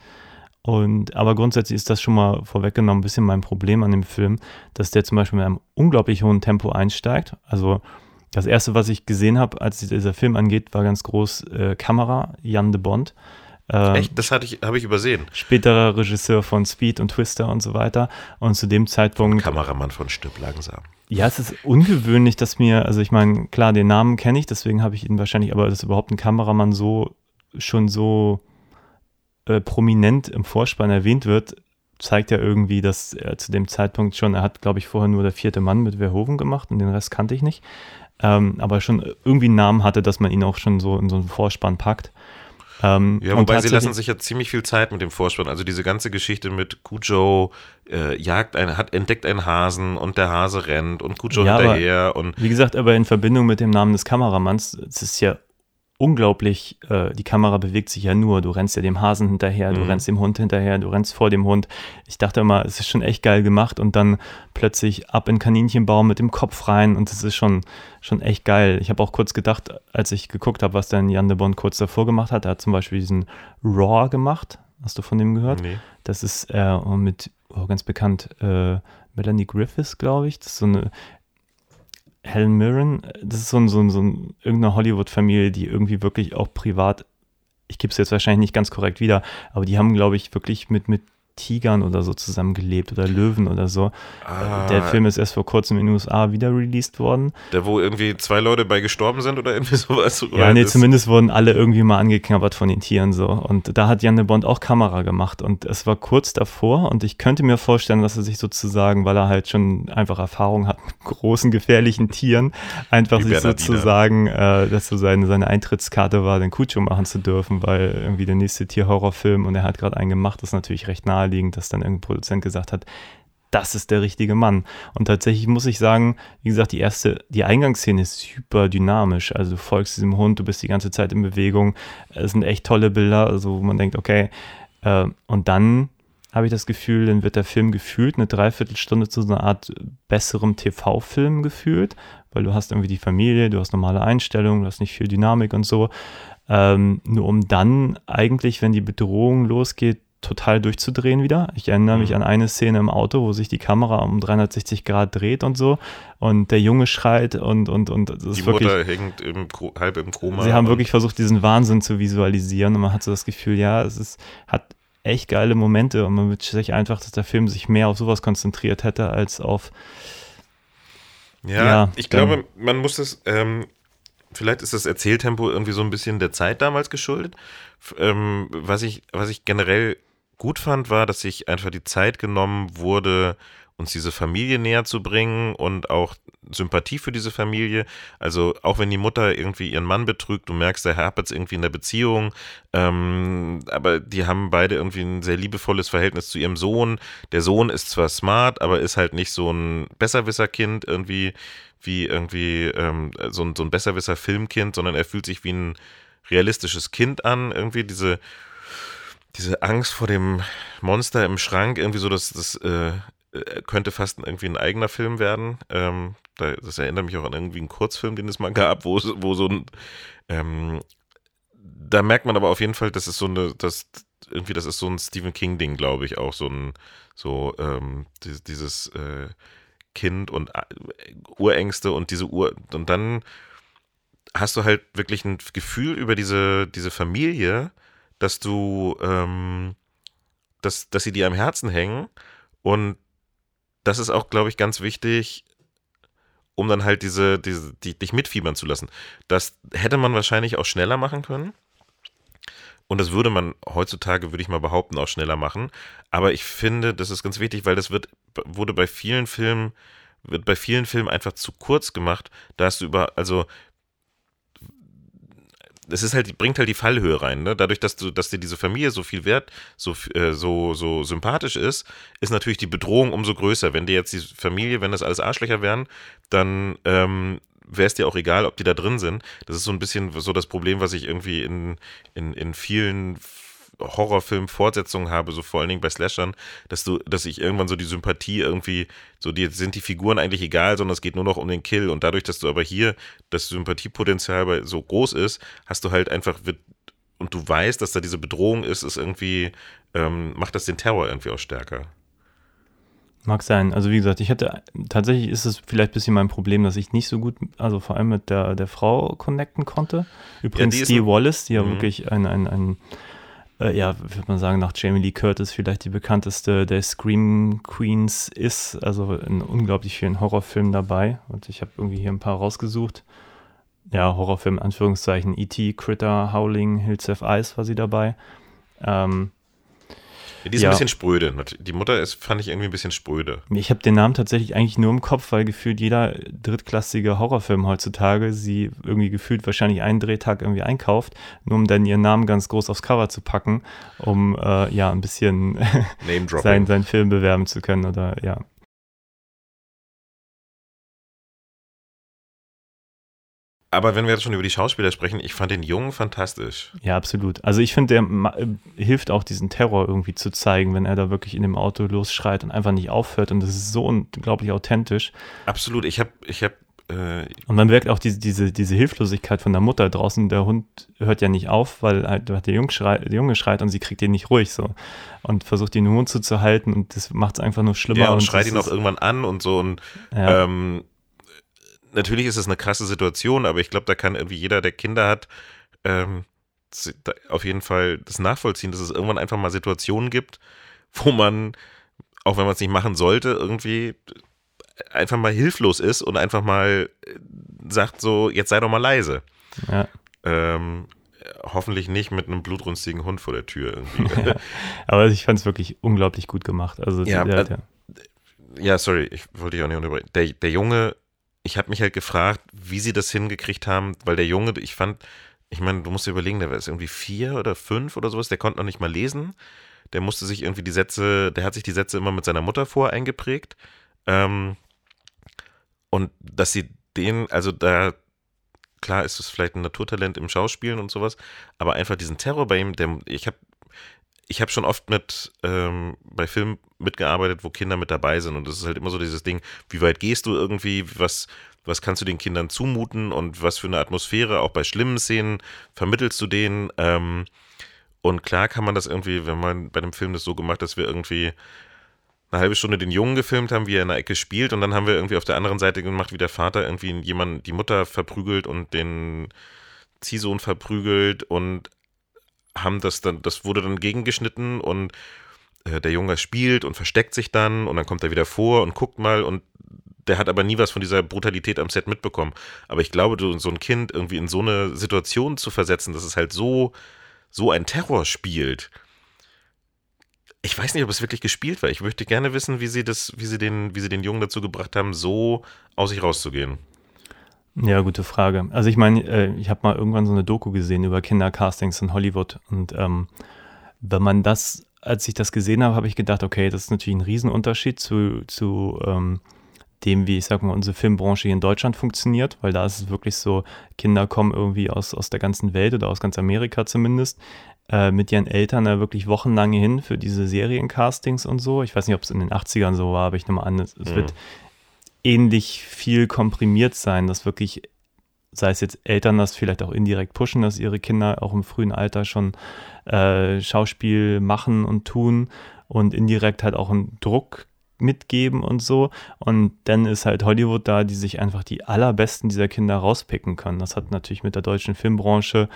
und, aber grundsätzlich ist das schon mal vorweggenommen ein bisschen mein Problem an dem Film, dass der zum Beispiel mit einem unglaublich hohen Tempo einsteigt. Also das erste, was ich gesehen habe, als dieser Film angeht, war ganz groß äh, Kamera, Jan de Bond. Ähm, Echt? Das hatte ich, habe ich übersehen. Späterer Regisseur von Speed und Twister und so weiter. Und zu dem Zeitpunkt. Kameramann von Stück langsam. Ja, es ist ungewöhnlich, dass mir, also ich meine, klar, den Namen kenne ich, deswegen habe ich ihn wahrscheinlich, aber dass überhaupt ein Kameramann so schon so äh, prominent im Vorspann erwähnt wird, zeigt ja irgendwie, dass er zu dem Zeitpunkt schon, er hat, glaube ich, vorher nur der vierte Mann mit Verhoeven gemacht und den Rest kannte ich nicht, ähm, aber schon irgendwie einen Namen hatte, dass man ihn auch schon so in so einen Vorspann packt. Ähm, Ja, wobei sie lassen sich ja ziemlich viel Zeit mit dem Vorspann. Also diese ganze Geschichte mit Cujo äh, jagt ein, hat entdeckt einen Hasen und der Hase rennt und Cujo Ja, aber- hinterher und Wie gesagt, aber in Verbindung mit dem Namen des Kameramanns, es ist ja unglaublich, äh, die Kamera bewegt sich ja nur. Du rennst ja dem Hasen hinterher, du Mhm. rennst dem Hund hinterher, du rennst vor dem Hund. Ich dachte immer, es ist schon echt geil gemacht und dann plötzlich ab in Kaninchenbaum mit dem Kopf rein und es ist schon, schon echt geil. Ich habe auch kurz gedacht, als ich geguckt habe, was dann Jan de Bond kurz davor gemacht hat, er hat zum Beispiel diesen Raw gemacht. Hast du von dem gehört? nee. Das ist äh, mit, oh, ganz bekannt, äh, Melanie Griffiths, glaube ich. Das ist so eine Helen Mirren. Das ist so ein, so ein, so ein irgendeine Hollywood-Familie, die irgendwie wirklich auch privat, ich gebe es jetzt wahrscheinlich nicht ganz korrekt wieder, aber die haben, glaube ich, wirklich mit, mit Tigern oder so zusammengelebt oder Löwen oder so. Ah, Der Film ist erst vor kurzem in den USA wieder released worden. der wo irgendwie zwei Leute bei gestorben sind oder irgendwie sowas. Ja, nee, das- zumindest wurden alle irgendwie mal angeknabbert von den Tieren so. Und da hat Jan de Bond auch Kamera gemacht und es war kurz davor und ich könnte mir vorstellen, dass er sich sozusagen, weil er halt schon einfach Erfahrung hat mit großen, gefährlichen Tieren, einfach sich sozusagen, äh, dass so seine, seine Eintrittskarte war, den Cujo machen zu dürfen, weil irgendwie der nächste Tierhorrorfilm und er hat gerade einen gemacht, das ist natürlich recht naheliegend, dass dann irgendein Produzent gesagt hat, das ist der richtige Mann. Und tatsächlich muss ich sagen, wie gesagt, die erste, die Eingangsszene ist super dynamisch. Also du folgst diesem Hund, du bist die ganze Zeit in Bewegung. Es sind echt tolle Bilder, also wo man denkt, okay. Äh, und dann habe ich das Gefühl, dann wird der Film gefühlt eine Dreiviertelstunde zu so einer Art besserem TV-Film gefühlt, weil du hast irgendwie die Familie, du hast normale Einstellungen, du hast nicht viel Dynamik und so. Ähm, nur um dann eigentlich, wenn die Bedrohung losgeht, total durchzudrehen wieder. Ich erinnere mich Mhm. an eine Szene im Auto, wo sich die Kamera um 360 Grad dreht und so und der Junge schreit und und und das Die ist wirklich Mutter hängt im, halb im Koma. Sie haben wirklich versucht, diesen Wahnsinn zu visualisieren und man hat so das Gefühl, ja, es ist, hat echt geile Momente und man wünscht sich einfach, dass der Film sich mehr auf sowas konzentriert hätte, als auf, Ja, Ja, ich dann- glaube, man muss das, ähm, vielleicht ist das Erzähltempo irgendwie so ein bisschen der Zeit damals geschuldet. Ähm, was, ich, was ich generell gut fand, war, dass sich einfach die Zeit genommen wurde, uns diese Familie näher zu bringen und auch Sympathie für diese Familie. Also auch wenn die Mutter irgendwie ihren Mann betrügt, du merkst, der hapert es irgendwie in der Beziehung, ähm, aber die haben beide irgendwie ein sehr liebevolles Verhältnis zu ihrem Sohn. Der Sohn ist zwar smart, aber ist halt nicht so ein Besserwisser-Kind irgendwie, wie irgendwie ähm, so ein, so ein Besserwisser-Filmkind, sondern er fühlt sich wie ein realistisches Kind an. Irgendwie diese, diese Angst vor dem Monster im Schrank, irgendwie so, dass das äh, äh, könnte fast irgendwie ein eigener Film werden. Ähm, da, das erinnert mich auch an irgendwie einen Kurzfilm, den es mal gab, wo, wo so ein ähm, da merkt man aber auf jeden Fall, das ist so eine, das irgendwie, das ist so ein Stephen King-Ding, glaube ich, auch so ein, so ähm, dieses, dieses äh, Kind und äh, Urängste und diese Ur und dann hast du halt wirklich ein Gefühl über diese, diese Familie, dass du, ähm, dass, dass sie dir am Herzen hängen und das ist auch, glaube ich, ganz wichtig, um dann halt diese, diese die, dich mitfiebern zu lassen. Das hätte man wahrscheinlich auch schneller machen können. Und das würde man heutzutage, würde ich mal behaupten, auch schneller machen. Aber ich finde, das ist ganz wichtig, weil das wird, wurde bei vielen Filmen, wird bei vielen Filmen einfach zu kurz gemacht. Da hast du über, also es ist halt, bringt halt die Fallhöhe rein, ne? Dadurch, dass du, dass dir diese Familie so viel wert, so, äh, so, so sympathisch ist, ist natürlich die Bedrohung umso größer. Wenn dir jetzt die Familie, wenn das alles Arschlöcher wären, dann ähm, wäre es dir auch egal, ob die da drin sind. Das ist so ein bisschen so das Problem, was ich irgendwie in, in, in vielen Horrorfilm-Fortsetzungen habe, so vor allen Dingen bei Slashern, dass du, dass ich irgendwann so die Sympathie irgendwie, so dir sind die Figuren eigentlich egal, sondern es geht nur noch um den Kill. Und dadurch, dass du aber hier das Sympathiepotenzial bei so groß ist, hast du halt einfach wird, und du weißt, dass da diese Bedrohung ist, ist irgendwie, ähm, macht das den Terror irgendwie auch stärker. mag sein. Also wie gesagt, ich hatte, tatsächlich ist es vielleicht ein bisschen mein Problem, dass ich nicht so gut, also vor allem mit der, der Frau connecten konnte. Übrigens die ist die ein- Wallace, die ja Mhm. wirklich ein, ein, ein äh, ja, würde man sagen, nach Jamie Lee Curtis vielleicht die bekannteste der Scream Queens ist. Also in unglaublich vielen Horrorfilmen dabei. Und ich habe irgendwie hier ein paar rausgesucht. Ja, Horrorfilm, Anführungszeichen, E.T., Critter, Howling, Hills Have Eyes war sie dabei. Ähm, Die ist Ja. ein bisschen spröde. Die Mutter ist, fand ich irgendwie ein bisschen spröde. Ich habe den Namen tatsächlich eigentlich nur im Kopf, weil gefühlt jeder drittklassige Horrorfilm heutzutage sie irgendwie gefühlt wahrscheinlich einen Drehtag irgendwie einkauft, nur um dann ihren Namen ganz groß aufs Cover zu packen, um äh, ja ein bisschen Name Dropping. sein, seinen Film bewerben zu können oder ja. Aber wenn wir jetzt schon über die Schauspieler sprechen, ich fand den Jungen fantastisch. Ja, absolut. Also ich finde, der äh, hilft auch diesen Terror irgendwie zu zeigen, wenn er da wirklich in dem Auto losschreit und einfach nicht aufhört und das ist so unglaublich authentisch. Absolut. Ich habe, ich habe, äh, Und man merkt auch diese, diese, diese Hilflosigkeit von der Mutter draußen. Der Hund hört ja nicht auf, weil halt der Junge, schreit, der Junge schreit und sie kriegt ihn nicht ruhig so. Und versucht ihn den Mund zuzuhalten und das macht es einfach nur schlimmer. ja, und schreit das ihn auch irgendwann an und so. Und Ja, ähm, natürlich ist es eine krasse Situation, aber ich glaube, da kann irgendwie jeder, der Kinder hat, ähm, auf jeden Fall das nachvollziehen, dass es irgendwann einfach mal Situationen gibt, wo man, auch wenn man es nicht machen sollte, irgendwie einfach mal hilflos ist und einfach mal äh, sagt so, jetzt sei doch mal leise. ja. Ähm, hoffentlich nicht mit einem blutrünstigen Hund vor der Tür irgendwie. Aber ich fand es wirklich unglaublich gut gemacht. Also Ja, äh, der, ja, sorry, ich wollte dich auch nicht unterbrechen. Der, der Junge, ich habe mich halt gefragt, wie sie das hingekriegt haben, weil der Junge, ich fand, ich meine, du musst dir überlegen, der war jetzt irgendwie vier oder fünf oder sowas, der konnte noch nicht mal lesen. Der musste sich irgendwie die Sätze, der hat sich die Sätze immer mit seiner Mutter vor eingeprägt. Ähm, und dass sie den, also da, klar ist es vielleicht ein Naturtalent im Schauspielen und sowas, aber einfach diesen Terror bei ihm, der, ich habe ich habe schon oft mit ähm, bei Filmen mitgearbeitet, wo Kinder mit dabei sind. Und das ist halt immer so dieses Ding, wie weit gehst du irgendwie, was was kannst du den Kindern zumuten? Und was für eine Atmosphäre auch bei schlimmen Szenen vermittelst du denen? Ähm, Und klar kann man das irgendwie, wenn man bei dem Film das so gemacht, dass wir irgendwie eine halbe Stunde den Jungen gefilmt haben, wie er in der Ecke spielt. Und dann haben wir irgendwie auf der anderen Seite gemacht, wie der Vater irgendwie jemand die Mutter verprügelt und den Ziehsohn verprügelt. Und haben das dann, das wurde dann gegengeschnitten und äh, der Junge spielt und versteckt sich dann und dann kommt er wieder vor und guckt mal und der hat aber nie was von dieser Brutalität am Set mitbekommen. Aber ich glaube, so ein Kind irgendwie in so eine Situation zu versetzen, dass es halt so, so ein Terror spielt. Ich weiß nicht, ob es wirklich gespielt war. Ich möchte gerne wissen, wie sie das, wie sie den, wie sie den Jungen dazu gebracht haben, so aus sich rauszugehen. Ja, gute Frage. Also ich meine, äh, ich habe mal irgendwann so eine Doku gesehen über Kindercastings in Hollywood und ähm, wenn man das, als ich das gesehen habe, habe ich gedacht, okay, das ist natürlich ein Riesenunterschied zu, zu ähm, dem, wie ich sag mal, unsere Filmbranche hier in Deutschland funktioniert, weil da ist es wirklich so, Kinder kommen irgendwie aus, aus der ganzen Welt oder aus ganz Amerika zumindest, äh, mit ihren Eltern da wirklich wochenlang hin für diese Seriencastings und so. Ich weiß nicht, ob es in den 80ern so war, aber ich nehme an, es, es mhm. wird ähnlich viel komprimiert sein, dass wirklich, sei es jetzt Eltern das vielleicht auch indirekt pushen, dass ihre Kinder auch im frühen Alter schon äh, Schauspiel machen und tun und indirekt halt auch einen Druck mitgeben und so. Und dann ist halt Hollywood da, die sich einfach die allerbesten dieser Kinder rauspicken können. Das hat natürlich mit der deutschen Filmbranche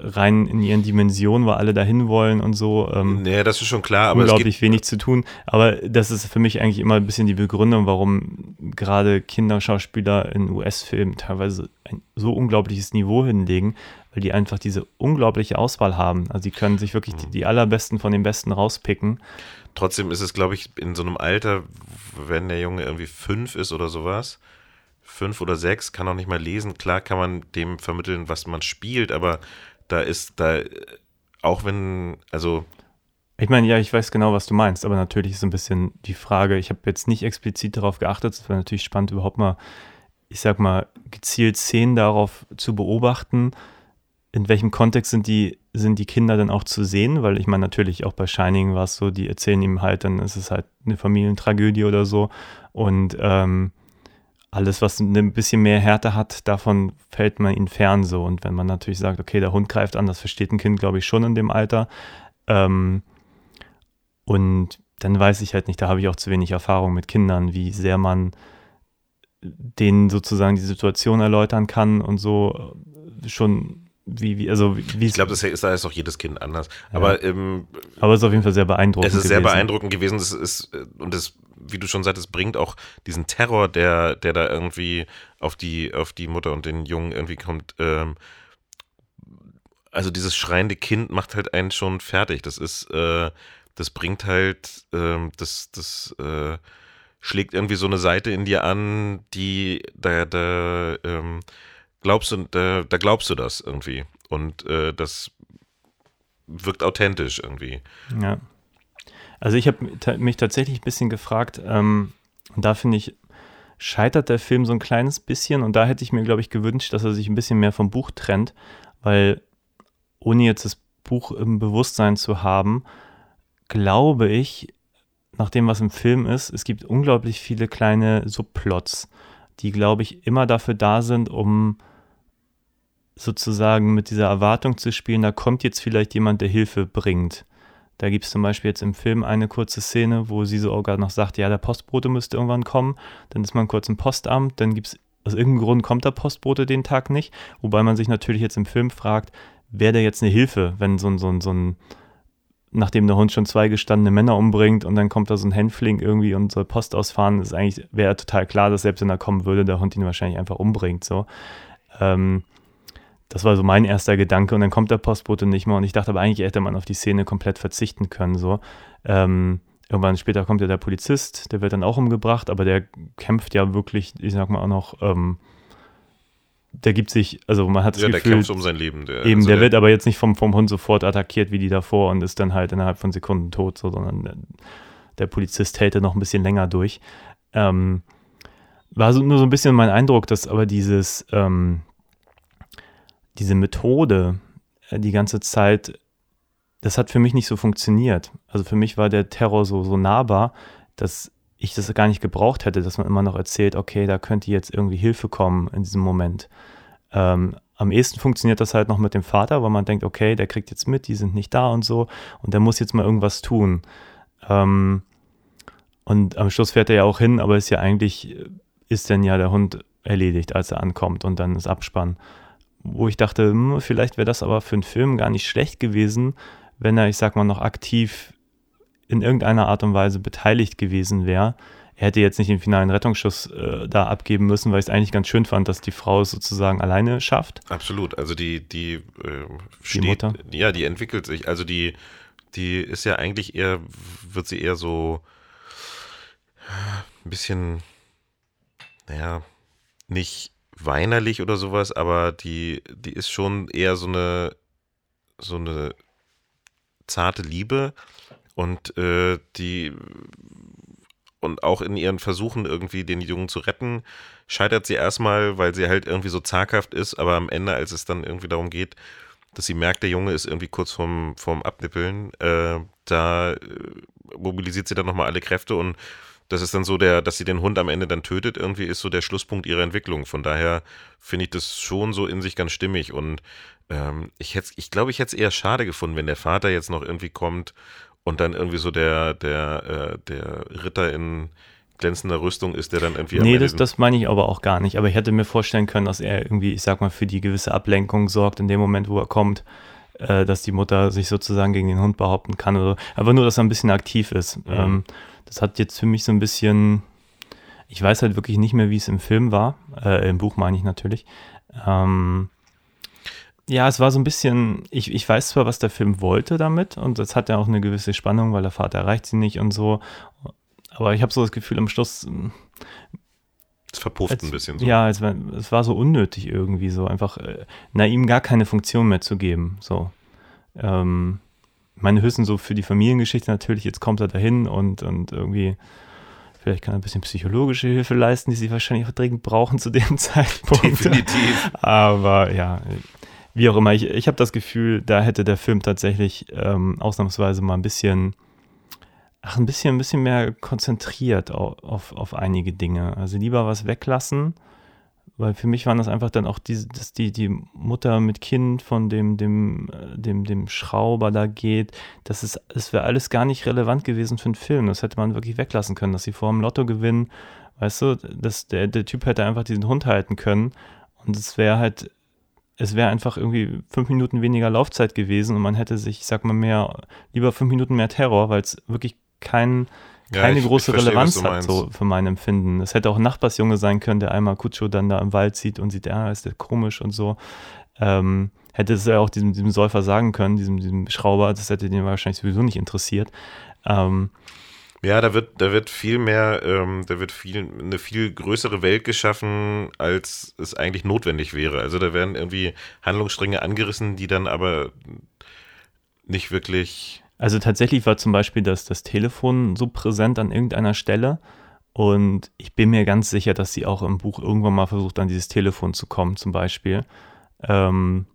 rein in ihren Dimensionen, wo alle dahin wollen und so. Ähm, nee, das ist schon klar, aber unglaublich wenig zu tun. Aber das ist für mich eigentlich immer ein bisschen die Begründung, warum gerade Kinderschauspieler in US-Filmen teilweise ein so unglaubliches Niveau hinlegen, weil die einfach diese unglaubliche Auswahl haben. Also die können sich wirklich die, die allerbesten von den Besten rauspicken. Trotzdem ist es, glaube ich, in so einem Alter, wenn der Junge irgendwie fünf ist oder sowas, fünf oder sechs, kann auch nicht mal lesen. Klar kann man dem vermitteln, was man spielt, aber da ist, da, auch wenn, also. Ich meine, ja, ich weiß genau, was du meinst, aber natürlich ist ein bisschen die Frage, ich habe jetzt nicht explizit darauf geachtet, es wäre natürlich spannend, überhaupt mal, ich sag mal, gezielt Szenen darauf zu beobachten, in welchem Kontext sind die, sind die Kinder dann auch zu sehen, weil ich meine, natürlich auch bei Shining war es so, die erzählen ihm halt, dann ist es halt eine Familientragödie oder so und ähm, alles, was ein bisschen mehr Härte hat, davon fällt man ihnen fern so. Und wenn man natürlich sagt, okay, der Hund greift an, das versteht ein Kind, glaube ich, schon in dem Alter. Ähm, und dann weiß ich halt nicht, da habe ich auch zu wenig Erfahrung mit Kindern, wie sehr man denen sozusagen die Situation erläutern kann und so äh, schon wie, wie, also wie Ich glaube, das ist, da ist auch jedes Kind anders. Ja. Aber, ähm, aber es ist auf jeden Fall sehr beeindruckend. Es ist gewesen. sehr beeindruckend gewesen. Es ist, und es wie du schon sagtest, bringt auch diesen Terror, der, der da irgendwie auf die, auf die Mutter und den Jungen irgendwie kommt. Ähm, also dieses schreiende Kind macht halt einen schon fertig. Das ist, äh, das bringt halt, ähm, das, das äh, schlägt irgendwie so eine Seite in dir an, die da, da ähm, glaubst du, da, da glaubst du das irgendwie. Und äh, das wirkt authentisch irgendwie. Ja. Also ich habe mich tatsächlich ein bisschen gefragt, ähm, und da finde ich, scheitert der Film so ein kleines bisschen und da hätte ich mir, glaube ich, gewünscht, dass er sich ein bisschen mehr vom Buch trennt, weil ohne jetzt das Buch im Bewusstsein zu haben, glaube ich, nach dem, was im Film ist, es gibt unglaublich viele kleine Subplots, die, glaube ich, immer dafür da sind, um sozusagen mit dieser Erwartung zu spielen, da kommt jetzt vielleicht jemand, der Hilfe bringt. Da gibt es zum Beispiel jetzt im Film eine kurze Szene, wo sie so auch gerade noch sagt, ja, der Postbote müsste irgendwann kommen. Dann ist man kurz im Postamt, dann gibt es, aus irgendeinem Grund kommt der Postbote den Tag nicht. Wobei man sich natürlich jetzt im Film fragt, wäre der jetzt eine Hilfe, wenn so ein, so ein, so ein, nachdem der Hund schon zwei gestandene Männer umbringt und dann kommt da so ein Hänfling irgendwie und soll Post ausfahren, ist eigentlich, wäre total klar, dass selbst wenn er kommen würde, der Hund ihn wahrscheinlich einfach umbringt, so. Ähm, das war so mein erster Gedanke und dann kommt der Postbote nicht mehr und ich dachte aber eigentlich hätte man auf die Szene komplett verzichten können. So. Ähm, irgendwann später kommt ja der Polizist, der wird dann auch umgebracht, aber der kämpft ja wirklich, ich sag mal auch noch, ähm, der gibt sich, also man hat das ja, Gefühl, der kämpft um sein Leben. Der, eben, also der, der, wird aber jetzt nicht vom, vom Hund sofort attackiert wie die davor und ist dann halt innerhalb von Sekunden tot, so, sondern der, der Polizist hält noch ein bisschen länger durch. Ähm, war so, nur so ein bisschen mein Eindruck, dass aber dieses, ähm, diese Methode äh, die ganze Zeit, das hat für mich nicht so funktioniert. Also für mich war der Terror so, so nahbar, dass ich das gar nicht gebraucht hätte, dass man immer noch erzählt, okay, da könnte jetzt irgendwie Hilfe kommen in diesem Moment. Ähm, am ehesten funktioniert das halt noch mit dem Vater, weil man denkt, okay, der kriegt jetzt mit, die sind nicht da und so und der muss jetzt mal irgendwas tun. Ähm, und am Schluss fährt er ja auch hin, aber ist ja eigentlich, ist denn ja der Hund erledigt, als er ankommt und dann ist Abspann. Wo ich dachte, hm, vielleicht wäre das aber für einen Film gar nicht schlecht gewesen, wenn er, ich sag mal, noch aktiv in irgendeiner Art und Weise beteiligt gewesen wäre. Er hätte jetzt nicht den finalen Rettungsschuss äh, da abgeben müssen, weil ich es eigentlich ganz schön fand, dass die Frau es sozusagen alleine schafft. Absolut. Also die, die, äh, Die steht, Mutter. ja, die entwickelt sich. Also die, die ist ja eigentlich eher, wird sie eher so ein bisschen, naja, nicht weinerlich oder sowas, aber die, die ist schon eher so eine, so eine zarte Liebe und äh, die und auch in ihren Versuchen irgendwie den Jungen zu retten, scheitert sie erstmal, weil sie halt irgendwie so zaghaft ist, aber am Ende, als es dann irgendwie darum geht, dass sie merkt, der Junge ist irgendwie kurz vorm, vorm Abnippeln, äh, da äh, mobilisiert sie dann nochmal alle Kräfte und das ist dann so der, dass sie den Hund am Ende dann tötet, irgendwie ist so der Schlusspunkt ihrer Entwicklung. Von daher finde ich das schon so in sich ganz stimmig und ähm, ich hätte, ich glaube, ich hätte es eher schade gefunden, wenn der Vater jetzt noch irgendwie kommt und dann irgendwie so der, der, äh, der Ritter in glänzender Rüstung ist, der dann irgendwie Nee, das, das meine ich aber auch gar nicht. Aber ich hätte mir vorstellen können, dass er irgendwie, ich sag mal, für die gewisse Ablenkung sorgt in dem Moment, wo er kommt, äh, dass die Mutter sich sozusagen gegen den Hund behaupten kann oder so. Aber nur, dass er ein bisschen aktiv ist. Ähm, das hat jetzt für mich so ein bisschen, ich weiß halt wirklich nicht mehr, wie es im Film war. Äh, Im Buch meine ich natürlich. Ähm, ja, es war so ein bisschen, ich, ich weiß zwar, was der Film wollte damit und das hat ja auch eine gewisse Spannung, weil der Vater erreicht sie nicht und so. Aber ich habe so das Gefühl, am Schluss, es verpufft als, ein bisschen so. Ja, es war, es war so unnötig irgendwie, so einfach äh, na, ihm gar keine Funktion mehr zu geben. So. Ähm, meine höchsten so für die Familiengeschichte natürlich, jetzt kommt er dahin und, und irgendwie, vielleicht kann er ein bisschen psychologische Hilfe leisten, die sie wahrscheinlich auch dringend brauchen zu dem Zeitpunkt. Definitiv. Aber ja, wie auch immer, ich, ich habe das Gefühl, da hätte der Film tatsächlich ähm, ausnahmsweise mal ein bisschen, ach, ein bisschen, ein bisschen mehr konzentriert auf, auf, auf einige Dinge. Also lieber was weglassen, weil für mich waren das einfach dann auch diese, dass die, die Mutter mit Kind von dem, dem, äh, dem, dem Schrauber da geht, das ist, es wäre alles gar nicht relevant gewesen für einen Film. Das hätte man wirklich weglassen können, dass sie vor dem Lotto gewinnen, weißt du, dass der, der Typ hätte einfach diesen Hund halten können und es wäre halt, es wäre einfach irgendwie fünf Minuten weniger Laufzeit gewesen und man hätte sich, ich sag mal, mehr, lieber fünf Minuten mehr Terror, weil es wirklich kein, Ja, keine ich- ich große verstehe, was Relevanz hat, so für mein Empfinden. Es hätte auch ein Nachbarsjunge sein können, der einmal Kutscho dann da im Wald sieht und sieht, ja, ist der komisch und so. Ähm, hätte es ja auch diesem, diesem Säufer sagen können, diesem, diesem Schrauber, das hätte den wahrscheinlich sowieso nicht interessiert. Ähm, Ja, da wird, da wird viel mehr, ähm, da wird viel, eine viel größere Welt geschaffen, als es eigentlich notwendig wäre. Also da werden irgendwie Handlungsstränge angerissen, die dann aber nicht wirklich. Also tatsächlich war zum Beispiel das, das Telefon so präsent an irgendeiner Stelle und ich bin mir ganz sicher, dass sie auch im Buch irgendwann mal versucht, an dieses Telefon zu kommen, zum Beispiel. Ähm,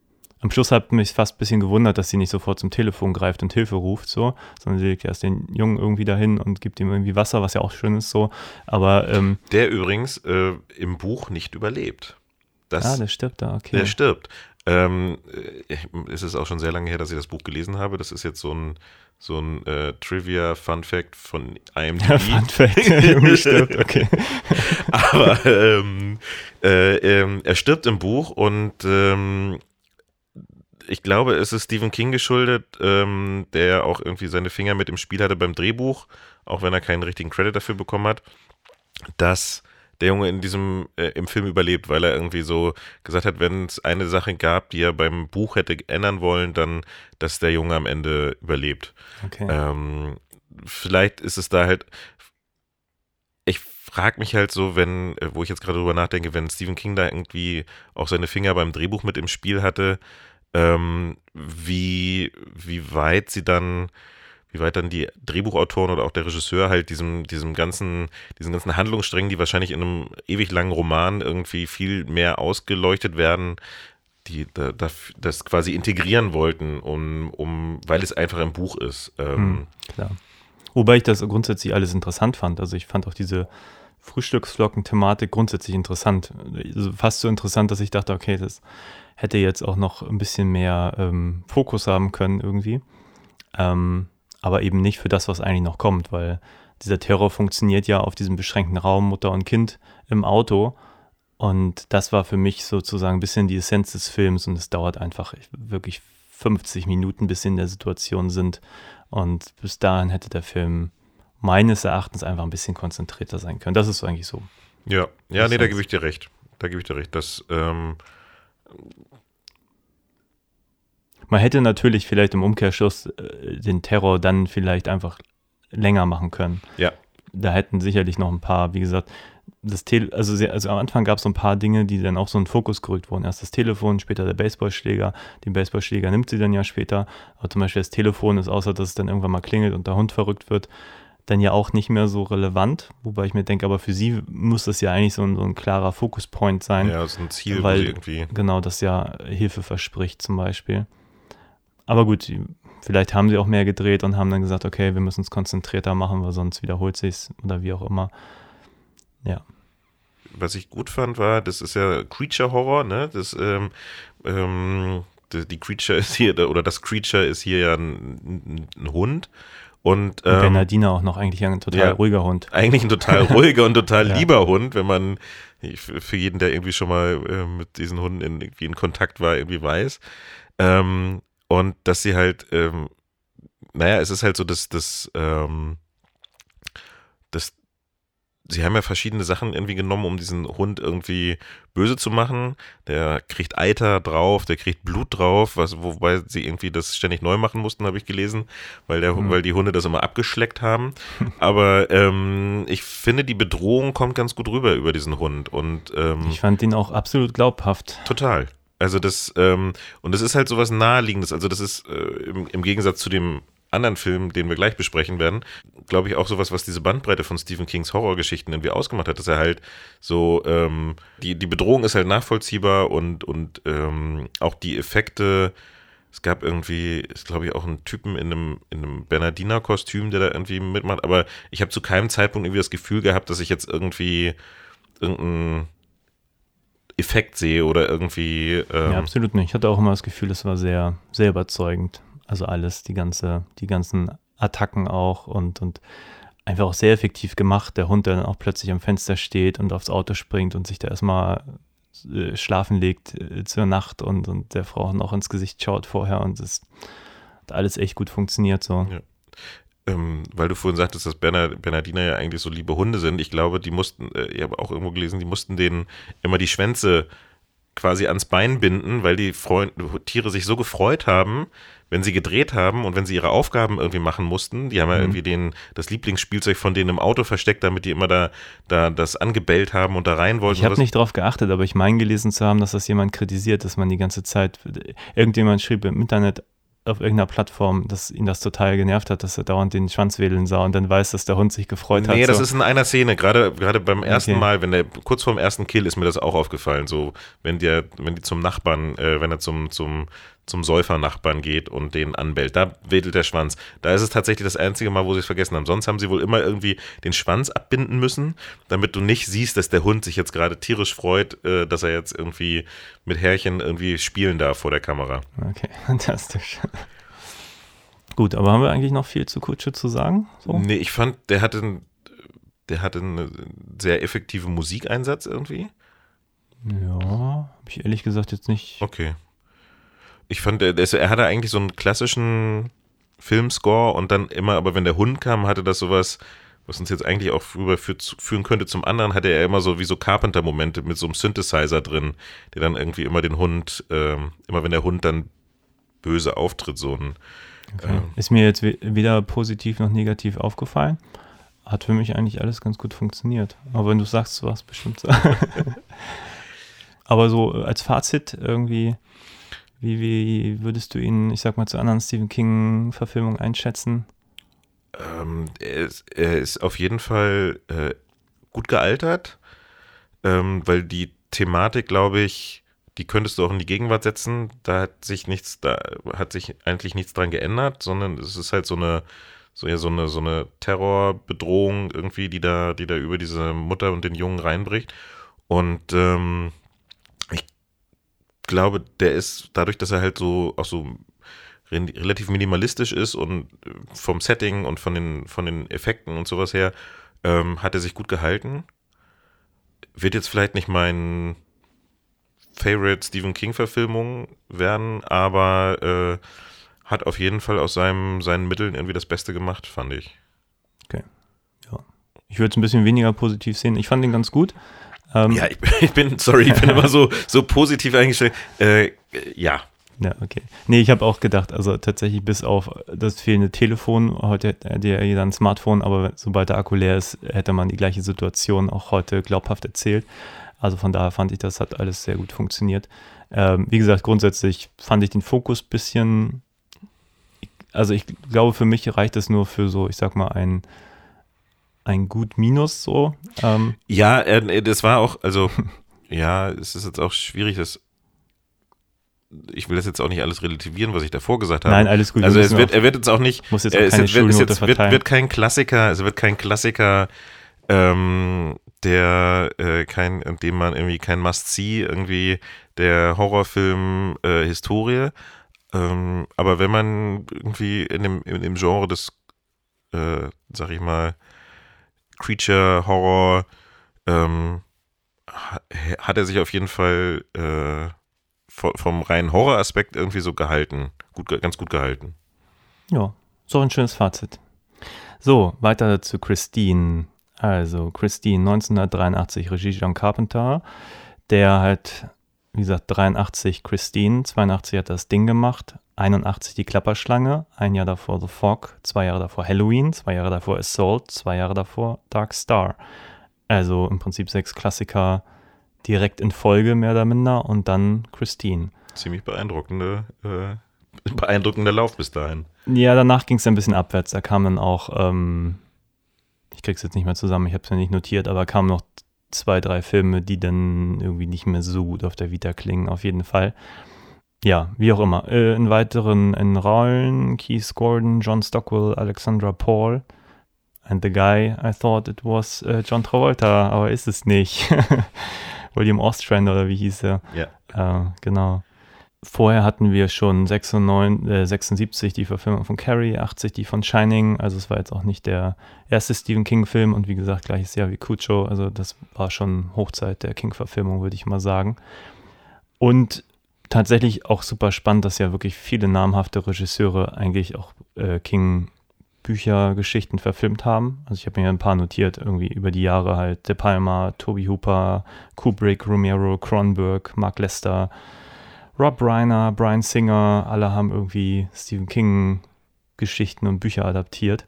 am Schluss hat mich fast ein bisschen gewundert, dass sie nicht sofort zum Telefon greift und Hilfe ruft, so, sondern sie legt erst den Jungen irgendwie dahin und gibt ihm irgendwie Wasser, was ja auch schön ist, so. Aber, ähm, Der übrigens äh, im Buch nicht überlebt. Das, ah, der stirbt da, okay. Der stirbt. Ähm, äh, es ist auch schon sehr lange her, dass ich das Buch gelesen habe. Das ist jetzt so ein, so ein äh, Trivia-Fun-Fact von IMDb. Ja, Fun Fact, der Junge stirbt, okay. Aber ähm, äh, ähm, er stirbt im Buch und ähm, ich glaube, es ist Stephen King geschuldet, ähm, der auch irgendwie seine Finger mit im Spiel hatte beim Drehbuch, auch wenn er keinen richtigen Credit dafür bekommen hat, dass der Junge in diesem äh, im Film überlebt, weil er irgendwie so gesagt hat, wenn es eine Sache gab, die er beim Buch hätte ändern wollen, dann, dass der Junge am Ende überlebt. okay. Ähm, vielleicht ist es da halt. Ich frage mich halt so, wenn, äh, wo ich jetzt gerade drüber nachdenke, wenn Stephen King da irgendwie auch seine Finger beim Drehbuch mit im Spiel hatte, ähm, wie, wie weit sie dann, wie weit dann die Drehbuchautoren oder auch der Regisseur halt diesem, diesem ganzen, diesen ganzen Handlungssträngen, die wahrscheinlich in einem ewig langen Roman irgendwie viel mehr ausgeleuchtet werden, die da, da, das quasi integrieren wollten, um, um, weil es einfach im Buch ist. Ähm, Hm, klar. Wobei ich das grundsätzlich alles interessant fand. Also ich fand auch diese Frühstücksflocken-Thematik grundsätzlich interessant. Also fast so interessant, dass ich dachte, okay, das hätte jetzt auch noch ein bisschen mehr ähm, Fokus haben können irgendwie. Ähm, aber eben nicht für das, was eigentlich noch kommt, weil dieser Terror funktioniert ja auf diesem beschränkten Raum Mutter und Kind im Auto. Und das war für mich sozusagen ein bisschen die Essenz des Films und es dauert einfach wirklich 50 Minuten, bis sie in der Situation sind. Und bis dahin hätte der Film meines Erachtens einfach ein bisschen konzentrierter sein können. Das ist eigentlich so. Ja, ja, nee, da gebe ich dir recht. Da gebe ich dir recht. Das, ähm Man hätte natürlich vielleicht im Umkehrschluss äh, den Terror dann vielleicht einfach länger machen können. Ja. Da hätten sicherlich noch ein paar, wie gesagt, das Tele also, sehr, also am Anfang gab es so ein paar Dinge, die dann auch so in Fokus gerückt wurden. Erst das Telefon, später der Baseballschläger. Den Baseballschläger nimmt sie dann ja später. Aber zum Beispiel das Telefon ist, außer dass es dann irgendwann mal klingelt und der Hund verrückt wird, dann ja auch nicht mehr so relevant. Wobei ich mir denke, aber für sie muss das ja eigentlich so ein, so ein klarer Fokuspoint sein. Ja, so ein Ziel, weil irgendwie. Genau, das ja Hilfe verspricht zum Beispiel. Aber gut, vielleicht haben sie auch mehr gedreht und haben dann gesagt, okay, wir müssen es konzentrierter machen, weil sonst wiederholt sich oder wie auch immer. Ja. Was ich gut fand, war, das ist ja Creature-Horror, ne? Das, ähm, ähm, die, Creature ist hier, oder das Creature ist hier ja ein, ein Hund. Und, ähm, Bernardina auch noch eigentlich ein total ja, ruhiger Hund. Eigentlich ein total ruhiger und total ja. lieber Hund, wenn man für jeden, der irgendwie schon mal äh, mit diesen Hunden in, irgendwie in Kontakt war, irgendwie weiß. Ähm, und dass sie halt, ähm, naja, es ist halt so, dass das, ähm, das sie haben ja verschiedene Sachen irgendwie genommen, um diesen Hund irgendwie böse zu machen. Der kriegt Eiter drauf, der kriegt Blut drauf, was, wobei sie irgendwie das ständig neu machen mussten, habe ich gelesen, weil, der, mhm. weil die Hunde das immer abgeschleckt haben. Aber ähm, ich finde, die Bedrohung kommt ganz gut rüber über diesen Hund. Und, ähm, ich fand ihn auch absolut glaubhaft. Total. Also das, ähm, und das ist halt so was Naheliegendes. Also das ist äh, im, im Gegensatz zu dem anderen Film, den wir gleich besprechen werden, glaube ich auch sowas, was diese Bandbreite von Stephen Kings Horrorgeschichten irgendwie ausgemacht hat, dass er halt so, ähm, die, die Bedrohung ist halt nachvollziehbar und, und ähm, auch die Effekte, es gab irgendwie, ist glaube ich auch ein Typen in einem, in einem Bernardiner-Kostüm, der da irgendwie mitmacht, aber ich habe zu keinem Zeitpunkt irgendwie das Gefühl gehabt, dass ich jetzt irgendwie irgendein Effekt sehe oder irgendwie. Ähm ja, absolut nicht. Ich hatte auch immer das Gefühl, es war sehr, sehr überzeugend. Also alles, die ganze, die ganzen Attacken auch und, und einfach auch sehr effektiv gemacht. Der Hund, der dann auch plötzlich am Fenster steht und aufs Auto springt und sich da erstmal äh, schlafen legt äh, zur Nacht und, und der Frau noch ins Gesicht schaut vorher und es hat alles echt gut funktioniert so. Ja. Ähm, weil du vorhin sagtest, dass Bernard, Bernardiner ja eigentlich so liebe Hunde sind. Ich glaube, die mussten, äh, ich habe auch irgendwo gelesen, die mussten denen immer die Schwänze quasi ans Bein binden, weil die Freund Tiere sich so gefreut haben, wenn sie gedreht haben und wenn sie ihre Aufgaben irgendwie machen mussten, die haben ja mhm. irgendwie den, das Lieblingsspielzeug von denen im Auto versteckt, damit die immer da, da das angebellt haben und da rein wollten. Ich habe nicht drauf geachtet, aber ich meine gelesen zu haben, dass das jemand kritisiert, dass man die ganze Zeit, irgendjemand schrieb im Internet, auf irgendeiner Plattform, dass ihn das total genervt hat, dass er dauernd den Schwanz wedeln sah und dann weiß, dass der Hund sich gefreut hat. Nee, das so. ist in einer Szene, gerade, gerade beim ersten okay. Mal, wenn der, kurz vorm ersten Kill ist mir das auch aufgefallen, so, wenn der, wenn die zum Nachbarn, äh, wenn er zum, zum, zum Säufernachbarn geht und den anbellt. Da wedelt der Schwanz. Da ist es tatsächlich das einzige Mal, wo sie es vergessen haben. Sonst haben sie wohl immer irgendwie den Schwanz abbinden müssen, damit du nicht siehst, dass der Hund sich jetzt gerade tierisch freut, äh, dass er jetzt irgendwie mit Härchen irgendwie spielen darf vor der Kamera. Okay, fantastisch. Gut, aber haben wir eigentlich noch viel zu Kutsche zu sagen? So? Nee, ich fand, der hatte, der hatte einen sehr effektiven Musikeinsatz irgendwie. Ja, habe ich ehrlich gesagt jetzt nicht. Okay ich fand, er, hatte eigentlich so einen klassischen Filmscore und dann immer, aber wenn der Hund kam, hatte das sowas, was uns jetzt eigentlich auch führen könnte zum anderen, hatte er immer so wie so Carpenter-Momente mit so einem Synthesizer drin, der dann irgendwie immer den Hund, äh, immer wenn der Hund dann böse auftritt, so ein. Okay. Äh, Ist mir jetzt weder positiv noch negativ aufgefallen. Hat für mich eigentlich alles ganz gut funktioniert. Aber wenn du sagst, war es bestimmt so. Aber so als Fazit irgendwie wie, wie würdest du ihn, ich sag mal, zu anderen Stephen King-Verfilmungen einschätzen? Ähm, er, ist, er, ist, auf jeden Fall äh, gut gealtert, ähm, weil die Thematik, glaube ich, die könntest du auch in die Gegenwart setzen. Da hat sich nichts, da hat sich eigentlich nichts dran geändert, sondern es ist halt so eine, so ja so eine so eine Terrorbedrohung irgendwie, die da die da über diese Mutter und den Jungen reinbricht. Und ähm, glaube, der ist dadurch, dass er halt so auch so re- relativ minimalistisch ist und äh, vom Setting und von den von den Effekten und sowas her ähm, hat er sich gut gehalten. Wird jetzt vielleicht nicht mein Favorite Stephen King-Verfilmung werden, aber äh, hat auf jeden Fall aus seinem, seinen Mitteln irgendwie das Beste gemacht, fand ich. Ich würde es ein bisschen weniger positiv sehen. Ich fand den ganz gut. Ähm, Ja, ich, bin- ich bin, sorry, ich bin immer so, so positiv eingestellt. Äh, ja, Ja, okay. Nee, ich habe auch gedacht, also tatsächlich bis auf das fehlende Telefon, heute hat ja jeder ein Smartphone, aber sobald der Akku leer ist, hätte man die gleiche Situation auch heute glaubhaft erzählt. Also von daher fand ich, das hat alles sehr gut funktioniert. Ähm, wie gesagt, grundsätzlich fand ich den Fokus ein bisschen, also ich glaube, für mich reicht es nur für so, ich sag mal, ein, ein gut Minus so. Ähm, ja, äh, das war auch, also, ja, es ist jetzt auch schwierig, das, ich will das jetzt auch nicht alles relativieren, was ich davor gesagt habe. Nein, alles gut. Also es wird, auch- er wird jetzt auch nicht, muss jetzt auch ist keine jetzt, wird, jetzt wird, wird kein Klassiker, es wird kein Klassiker, ähm, der äh, kein, in dem man irgendwie kein Must-See irgendwie der Horrorfilm äh, Historie. Ähm, aber wenn man irgendwie in dem, in dem Genre des, äh, sag ich mal, Creature Horror ähm, ha- hat er sich auf jeden Fall äh, vo- vom reinen Horroraspekt irgendwie so gehalten. Gut, ganz gut gehalten. Ja, so ein schönes Fazit. So, weiter zu Christine. Also, Christine, 1983, Regie John Carpenter. Der hat, wie gesagt, 83 Christine, 82 hat das Ding gemacht, 81 die Klapperschlange, ein Jahr davor The Fog, zwei Jahre davor Halloween, zwei Jahre davor Assault, zwei Jahre davor Dark Star. Also im Prinzip sechs Klassiker direkt in Folge, mehr oder minder, und dann Christine. Ziemlich beeindruckende, äh, beeindruckender Lauf bis dahin. Ja, danach ging es ein bisschen abwärts. Da kam dann auch, ähm, ich krieg's jetzt nicht mehr zusammen, ich habe es ja nicht notiert, aber kamen noch zwei, drei Filme, die dann irgendwie nicht mehr so gut auf der Vita klingen, auf jeden Fall. Ja, wie auch immer. Äh, in weiteren in Rollen Keith Gordon, John Stockwell, Alexandra Paul. And the guy, I thought it was äh, John Travolta, aber ist es nicht. William Ostrand oder wie hieß er? Ja. Äh, genau. Vorher hatten wir schon 96, äh, 76 die Verfilmung von Carrie, 80 die von Shining. Also es war jetzt auch nicht der erste Stephen King-Film und wie gesagt, gleiches Jahr wie Cujo. Also das war schon Hochzeit der King-Verfilmung, würde ich mal sagen. Und tatsächlich auch super spannend, dass ja wirklich viele namhafte Regisseure eigentlich auch äh, King Bücher, Geschichten verfilmt haben. Also ich habe mir ein paar notiert, irgendwie über die Jahre halt De Palma, Toby Hooper, Kubrick, Romero, Cronenberg, Mark Lester, Rob Reiner, Brian Singer, alle haben irgendwie Stephen King Geschichten und Bücher adaptiert.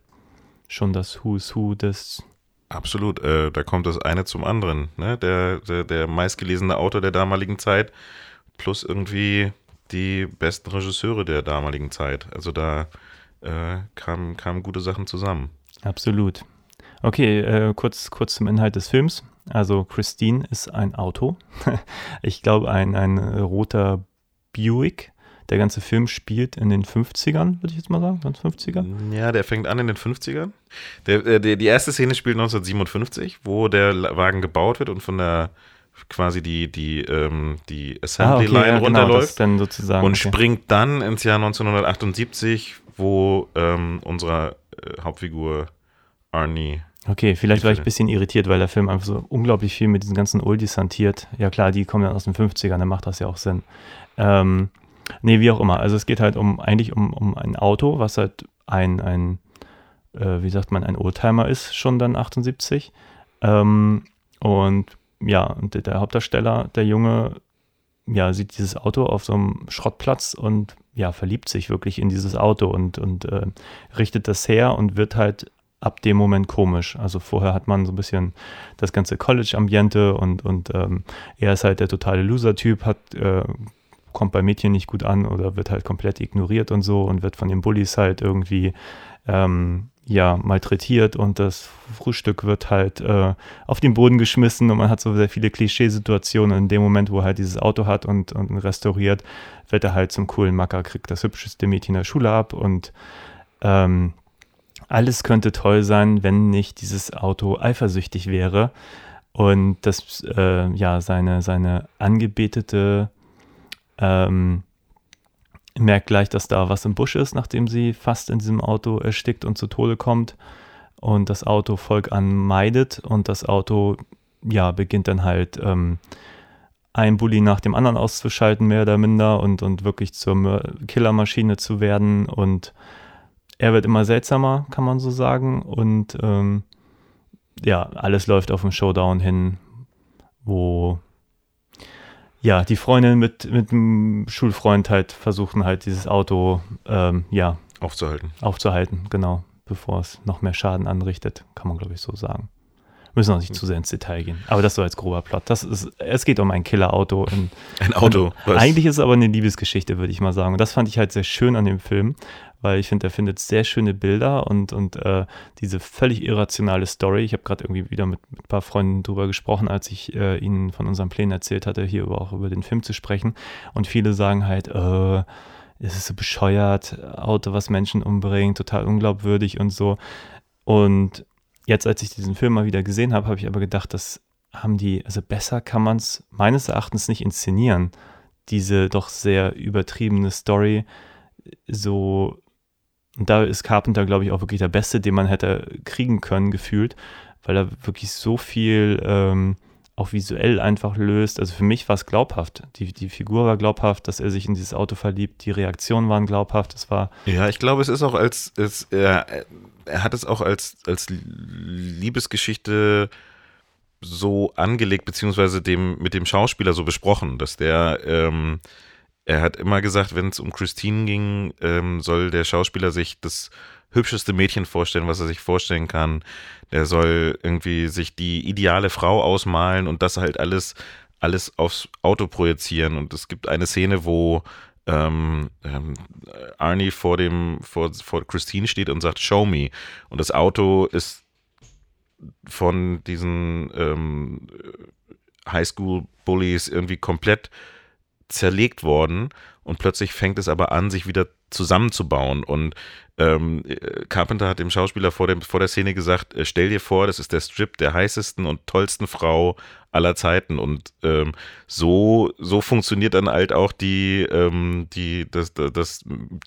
Schon das Who's Who des Absolut, äh, da kommt das eine zum anderen. Ne? Der, der, der meistgelesene Autor der damaligen Zeit plus irgendwie die besten Regisseure der damaligen Zeit. Also da äh, kamen, kamen gute Sachen zusammen. Absolut. Okay, äh, kurz, kurz zum Inhalt des Films. Also Christine ist ein Auto. ich glaube ein, ein roter Buick. Der ganze Film spielt in den 50ern, würde ich jetzt mal sagen. Ganz 50er. Ja, der fängt an in den 50ern. Der, äh, der, die erste Szene spielt 1957, wo der Wagen gebaut wird und von der quasi die, die, ähm, die Assembly Line ja, genau, runterläuft. sozusagen. und okay. springt dann ins Jahr 1978, wo ähm, unsere äh, Hauptfigur Arnie. Okay, vielleicht war ich ein bisschen irritiert, weil der Film einfach so unglaublich viel mit diesen ganzen Oldies hantiert. Ja klar, die kommen dann aus den 50ern, dann macht das ja auch Sinn. Ähm, nee, wie auch immer. Also es geht halt um eigentlich um, um ein Auto, was halt ein, ein äh, wie sagt man, ein Oldtimer ist, schon dann 78. Ähm, und ja, und der- der Hauptdarsteller, der Junge, ja, sieht dieses Auto auf so einem Schrottplatz und ja, verliebt sich wirklich in dieses Auto und, und äh, richtet das her und wird halt ab dem Moment komisch. Also vorher hat man so ein bisschen das ganze College-Ambiente und, und ähm, er ist halt der totale Loser-Typ, hat, äh, kommt bei Mädchen nicht gut an oder wird halt komplett ignoriert und so und wird von den Bullies halt irgendwie ähm, ja, malträtiert und das Frühstück wird halt äh, auf den Boden geschmissen und man hat so sehr viele Klischeesituationen. In dem Moment, wo er halt dieses Auto hat und, und restauriert, wird er halt zum coolen Macker, kriegt das hübscheste Mädchen der Schule ab und ähm, alles könnte toll sein, wenn nicht dieses Auto eifersüchtig wäre und das äh, ja seine seine angebetete ähm, merkt gleich, dass da was im Busch ist, nachdem sie fast in diesem Auto erstickt und zu Tode kommt und das Auto Volk an meidet und das Auto ja beginnt dann halt ähm, ein Bully nach dem anderen auszuschalten, mehr oder minder, und, und wirklich zur Killermaschine zu werden. Und er wird immer seltsamer, kann man so sagen. Und ähm, ja, alles läuft auf den Showdown hin, wo ja, die Freundin mit, mit dem Schulfreund halt versuchen halt dieses Auto ähm, ja aufzuhalten. Aufzuhalten, genau, bevor es noch mehr Schaden anrichtet, kann man glaube ich so sagen. Müssen auch nicht zu sehr ins Detail gehen. Aber das so als grober Plot. Das ist, es geht um ein Killerauto. Ein Auto. Was? Eigentlich ist es aber eine Liebesgeschichte, würde ich mal sagen. Und das fand ich halt sehr schön an dem Film, weil ich finde, er findet sehr schöne Bilder und, und äh, diese völlig irrationale Story. Ich habe gerade irgendwie wieder mit, mit, ein paar Freunden drüber gesprochen, als ich äh, ihnen von unseren Plänen erzählt hatte, hier auch über den Film zu sprechen. Und viele sagen halt, äh, es ist so bescheuert, Auto, was Menschen umbringt, total unglaubwürdig und so. Und jetzt, als ich diesen Film mal wieder gesehen habe, habe ich aber gedacht, das haben die, also besser kann man es meines Erachtens nicht inszenieren. Diese doch sehr übertriebene Story, so, und da ist Carpenter, glaube ich, auch wirklich der Beste, den man hätte kriegen können, gefühlt, weil er wirklich so viel ähm, auch visuell einfach löst. Also für mich war es glaubhaft. Die, die Figur war glaubhaft, dass er sich in dieses Auto verliebt. Die Reaktionen waren glaubhaft. Es war. Ja, ich glaube, es ist auch als, als er, er hat es auch als, als Liebesgeschichte so angelegt, beziehungsweise dem, mit dem Schauspieler so besprochen, dass der, ähm, er hat immer gesagt, wenn es um Christine ging, ähm, soll der Schauspieler sich das hübscheste Mädchen vorstellen, was er sich vorstellen kann. Der soll irgendwie sich die ideale Frau ausmalen und das halt alles, alles aufs Auto projizieren. Und es gibt eine Szene, wo ähm, ähm, Arnie vor dem, vor, vor Christine steht und sagt, show me. Und das Auto ist von diesen ähm, Highschool-Bullies irgendwie komplett zerlegt worden und plötzlich fängt es aber an, sich wieder zusammenzubauen. Und ähm, Carpenter hat dem Schauspieler vor, dem, vor der Szene gesagt, äh, stell dir vor, das ist der Strip der heißesten und tollsten Frau aller Zeiten. Und ähm, so, so funktioniert dann halt auch die, ähm, die, das, das,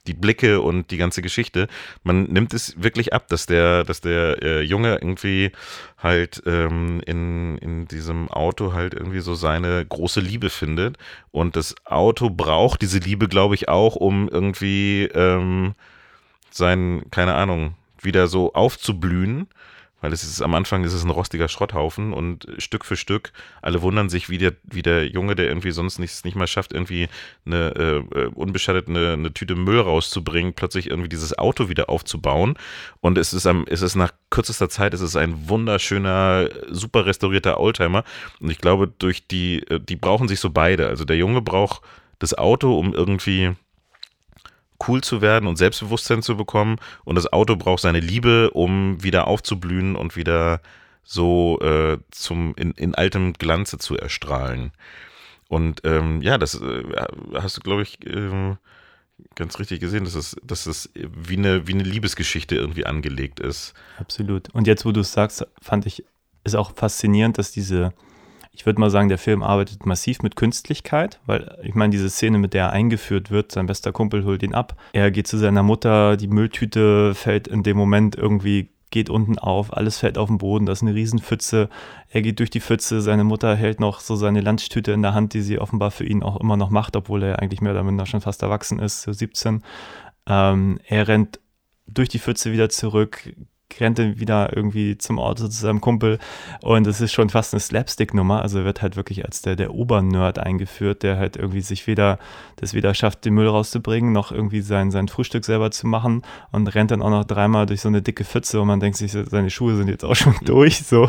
die Blicke und die ganze Geschichte. Man nimmt es wirklich ab, dass der, dass der äh, Junge irgendwie halt ähm, in, in diesem Auto halt irgendwie so seine große Liebe findet. Und das Auto braucht diese Liebe, glaube ich, auch, um irgendwie ähm, sein, keine Ahnung, wieder so aufzublühen, weil es ist am Anfang ist es ein rostiger Schrotthaufen und Stück für Stück, alle wundern sich, wie der, wie der Junge, der irgendwie sonst nichts nicht mal schafft, irgendwie eine äh, äh, unbeschattet eine, eine Tüte Müll rauszubringen, plötzlich irgendwie dieses Auto wieder aufzubauen. Und es ist am, es ist nach kürzester Zeit, es ist ein wunderschöner, super restaurierter Oldtimer. Und ich glaube, durch die, äh, die brauchen sich so beide. Also der Junge braucht das Auto, um irgendwie cool zu werden und Selbstbewusstsein zu bekommen. Und das Auto braucht seine Liebe, um wieder aufzublühen und wieder so äh, zum in, in altem Glanze zu erstrahlen. Und ähm, ja, das äh, hast du, glaube ich, äh, ganz richtig gesehen, dass es, dass es wie eine, wie eine Liebesgeschichte irgendwie angelegt ist. Absolut. Und jetzt, wo du es sagst, fand ich es auch faszinierend, dass diese ich würde mal sagen, der Film arbeitet massiv mit Künstlichkeit, weil ich meine, diese Szene, mit der er eingeführt wird, sein bester Kumpel holt ihn ab. Er geht zu seiner Mutter, die Mülltüte fällt in dem Moment irgendwie geht unten auf, alles fällt auf den Boden, das ist eine Riesenpfütze. Er geht durch die Pfütze, seine Mutter hält noch so seine Lunchtüte in der Hand, die sie offenbar für ihn auch immer noch macht, obwohl er eigentlich mehr oder minder schon fast erwachsen ist, so 17. Ähm, er rennt durch die Pfütze wieder zurück, rennt dann wieder irgendwie zum Auto zu seinem Kumpel. Und es ist schon fast eine Slapstick-Nummer, also wird halt wirklich als der, der Obernerd eingeführt, der halt irgendwie sich weder, das weder schafft, den Müll rauszubringen, noch irgendwie sein, sein Frühstück selber zu machen und rennt dann auch noch dreimal durch so eine dicke Pfütze und man denkt sich, seine Schuhe sind jetzt auch schon durch, so.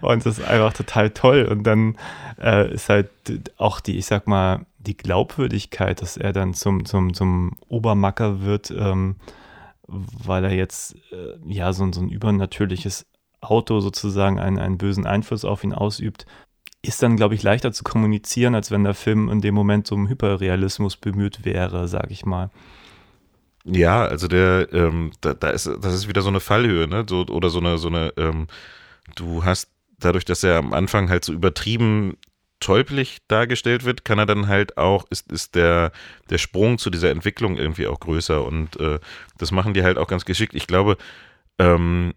Und das ist einfach total toll. Und dann äh, ist halt auch die, ich sag mal, die Glaubwürdigkeit, dass er dann zum, zum, zum Obermacker wird, ähm, weil er jetzt äh, ja so, so ein übernatürliches Auto sozusagen einen, einen bösen Einfluss auf ihn ausübt, ist dann, glaube ich, leichter zu kommunizieren, als wenn der Film in dem Moment so um Hyperrealismus bemüht wäre, sage ich mal. Ja, also der, ähm, da, da ist, das ist wieder so eine Fallhöhe, ne? So, oder so eine, so eine, ähm, du hast dadurch, dass er am Anfang halt so übertrieben teuplich dargestellt wird, kann er dann halt auch, ist, ist der, der Sprung zu dieser Entwicklung irgendwie auch größer und äh, das machen die halt auch ganz geschickt. Ich glaube, ähm,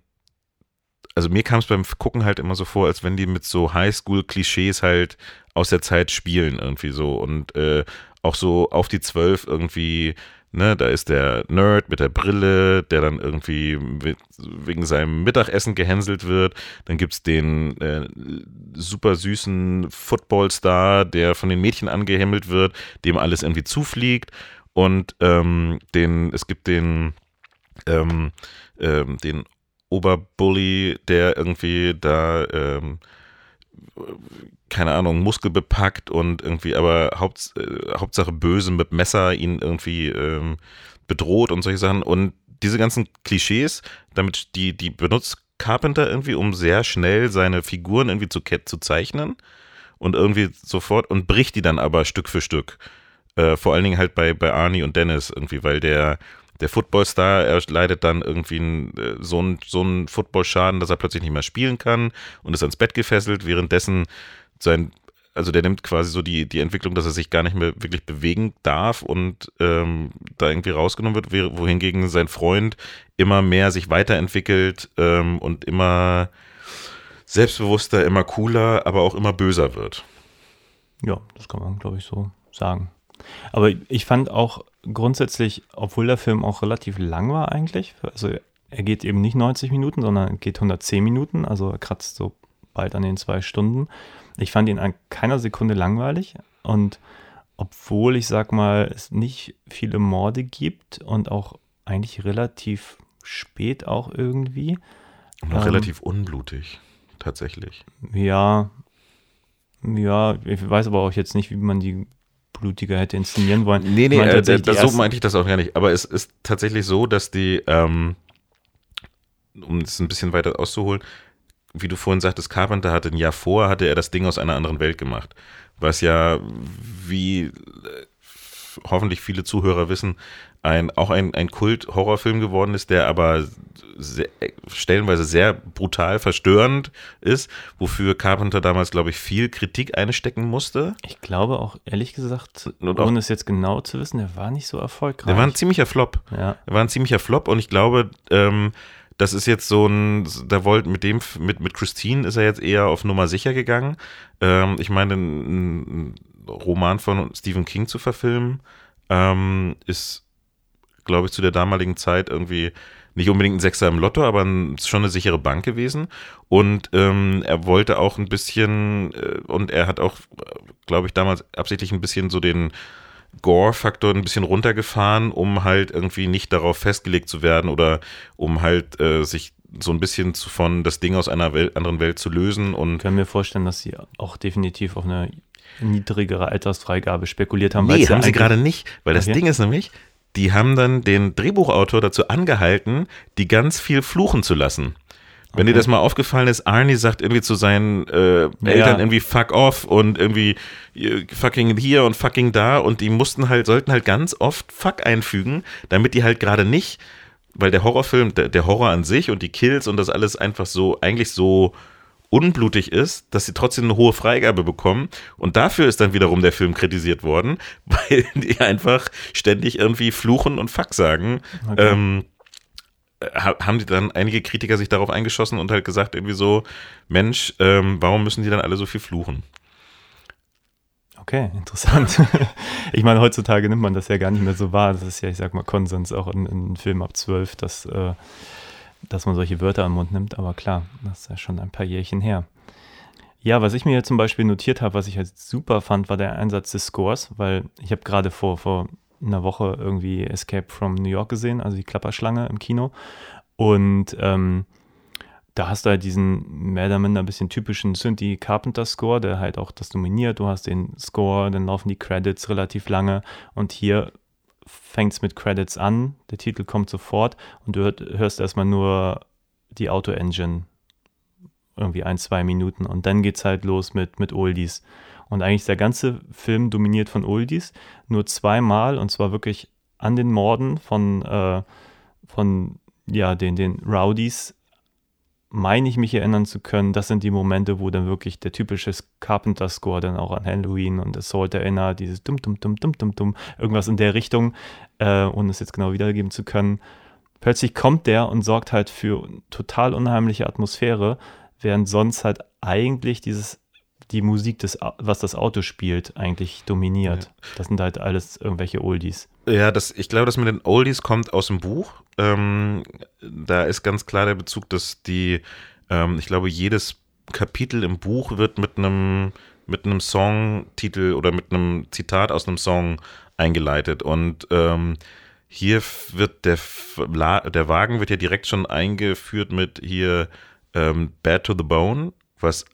also mir kam es beim Gucken halt immer so vor, als wenn die mit so Highschool-Klischees halt aus der Zeit spielen irgendwie so und äh, auch so auf die Zwölf irgendwie Ne, da ist der Nerd mit der Brille, der dann irgendwie wegen seinem Mittagessen gehänselt wird. Dann gibt es den äh, super süßen Footballstar, der von den Mädchen angehimmelt wird, dem alles irgendwie zufliegt. Und ähm, den, es gibt den, ähm, ähm, den Oberbully, der irgendwie da ähm, keine Ahnung, muskelbepackt und irgendwie aber Haupt, äh, Hauptsache böse mit Messer ihn irgendwie ähm, bedroht und solche Sachen. Und diese ganzen Klischees, damit die, die benutzt Carpenter irgendwie, um sehr schnell seine Figuren irgendwie zu, zu zeichnen und irgendwie sofort und bricht die dann aber Stück für Stück. Äh, vor allen Dingen halt bei, bei Arnie und Dennis irgendwie, weil der, der Footballstar, er leidet dann irgendwie einen, äh, so einen so Footballschaden, dass er plötzlich nicht mehr spielen kann und ist ans Bett gefesselt, währenddessen sein, also der nimmt quasi so die, die Entwicklung, dass er sich gar nicht mehr wirklich bewegen darf und ähm, da irgendwie rausgenommen wird, wohingegen sein Freund immer mehr sich weiterentwickelt ähm, und immer selbstbewusster, immer cooler, aber auch immer böser wird. Ja, das kann man, glaube ich, so sagen. Aber ich fand auch grundsätzlich, obwohl der Film auch relativ lang war eigentlich, also er geht eben nicht 90 Minuten, sondern geht 110 Minuten, also er kratzt so bald an den zwei Stunden. Ich fand ihn an keiner Sekunde langweilig und obwohl ich sag mal, es nicht viele Morde gibt und auch eigentlich relativ spät auch irgendwie. Und auch ähm, relativ unblutig, tatsächlich. Ja, ja, ich weiß aber auch jetzt nicht, wie man die blutiger hätte inszenieren wollen. Nee, nee, äh, das, so meinte ich das auch gar nicht. Aber es ist tatsächlich so, dass die, ähm, um es ein bisschen weiter auszuholen, wie du vorhin sagtest, Carpenter hatte ein Jahr vor, hatte er das Ding aus einer anderen Welt gemacht. Was ja, wie äh, hoffentlich viele Zuhörer wissen, ein, auch ein, ein Kult-Horrorfilm geworden ist, der aber sehr, stellenweise sehr brutal verstörend ist, wofür Carpenter damals, glaube ich, viel Kritik einstecken musste. Ich glaube auch, ehrlich gesagt, und ohne es jetzt genau zu wissen, der war nicht so erfolgreich. Der war ein ziemlicher Flop. Ja. Er war ein ziemlicher Flop und ich glaube, ähm, das ist jetzt so ein, da wollt mit dem, mit, mit Christine ist er jetzt eher auf Nummer sicher gegangen. Ähm, ich meine, ein, ein, Roman von Stephen King zu verfilmen, ähm, ist, glaube ich, zu der damaligen Zeit irgendwie nicht unbedingt ein Sechser im Lotto, aber schon eine sichere Bank gewesen. Und ähm, er wollte auch ein bisschen, äh, und er hat auch, glaube ich, damals absichtlich ein bisschen so den Gore-Faktor ein bisschen runtergefahren, um halt irgendwie nicht darauf festgelegt zu werden oder um halt äh, sich so ein bisschen zu, von das Ding aus einer Welt, anderen Welt zu lösen. Und ich kann mir vorstellen, dass sie auch definitiv auf eine niedrigere Altersfreigabe spekuliert haben. Nee, haben sie gerade nicht, weil das Ding ist nämlich, die haben dann den Drehbuchautor dazu angehalten, die ganz viel fluchen zu lassen. Wenn okay. dir das mal aufgefallen ist, Arnie sagt irgendwie zu seinen äh, Eltern ja. irgendwie fuck off und irgendwie äh, fucking hier und fucking da und die mussten halt, sollten halt ganz oft fuck einfügen, damit die halt gerade nicht, weil der Horrorfilm, der, der Horror an sich und die Kills und das alles einfach so, eigentlich so unblutig ist, dass sie trotzdem eine hohe Freigabe bekommen. Und dafür ist dann wiederum der Film kritisiert worden, weil die einfach ständig irgendwie fluchen und Fuck sagen. Okay. Ähm, haben die dann einige Kritiker sich darauf eingeschossen und halt gesagt irgendwie so, Mensch, ähm, warum müssen die dann alle so viel fluchen? Okay, interessant. ich meine, heutzutage nimmt man das ja gar nicht mehr so wahr. Das ist ja, ich sag mal, Konsens auch in, in Filmen ab zwölf, dass, äh, dass man solche Wörter im Mund nimmt. Aber klar, das ist ja schon ein paar Jährchen her. Ja, was ich mir zum Beispiel notiert habe, was ich halt super fand, war der Einsatz des Scores, weil ich habe gerade vor, vor einer Woche irgendwie Escape from New York gesehen, also die Klapperschlange im Kino. Und ähm, da hast du halt diesen mehr oder minder ein bisschen typischen Synthie Carpenter Score, der halt auch das dominiert. Du hast den Score, dann laufen die Credits relativ lange und hier fängt es mit Credits an, der Titel kommt sofort und du hörst erstmal nur die Auto-Engine irgendwie ein, zwei Minuten und dann geht es halt los mit, mit Oldies. Und eigentlich ist der ganze Film dominiert von Oldies. Nur zweimal, und zwar wirklich an den Morden von, äh, von ja, den, den Rowdies meine ich mich erinnern zu können, das sind die Momente, wo dann wirklich der typische Carpenter-Score dann auch an Halloween und Assault erinnert, dieses dumm, dumm, dumm, dumm, dumm, dumm, irgendwas in der Richtung, äh, ohne es jetzt genau wiedergeben zu können. Plötzlich kommt der und sorgt halt für total unheimliche Atmosphäre, während sonst halt eigentlich dieses die Musik, des, was das Auto spielt, eigentlich dominiert. Ja. Das sind halt alles irgendwelche Oldies. Ja, das, ich glaube, das mit den Oldies kommt aus dem Buch. Ähm, da ist ganz klar der Bezug, dass die, ähm, ich glaube, jedes Kapitel im Buch wird mit einem mit einem Songtitel oder mit einem Zitat aus einem Song eingeleitet. Und ähm, hier wird der, der Wagen wird ja direkt schon eingeführt mit hier ähm, Bad to the Bone, was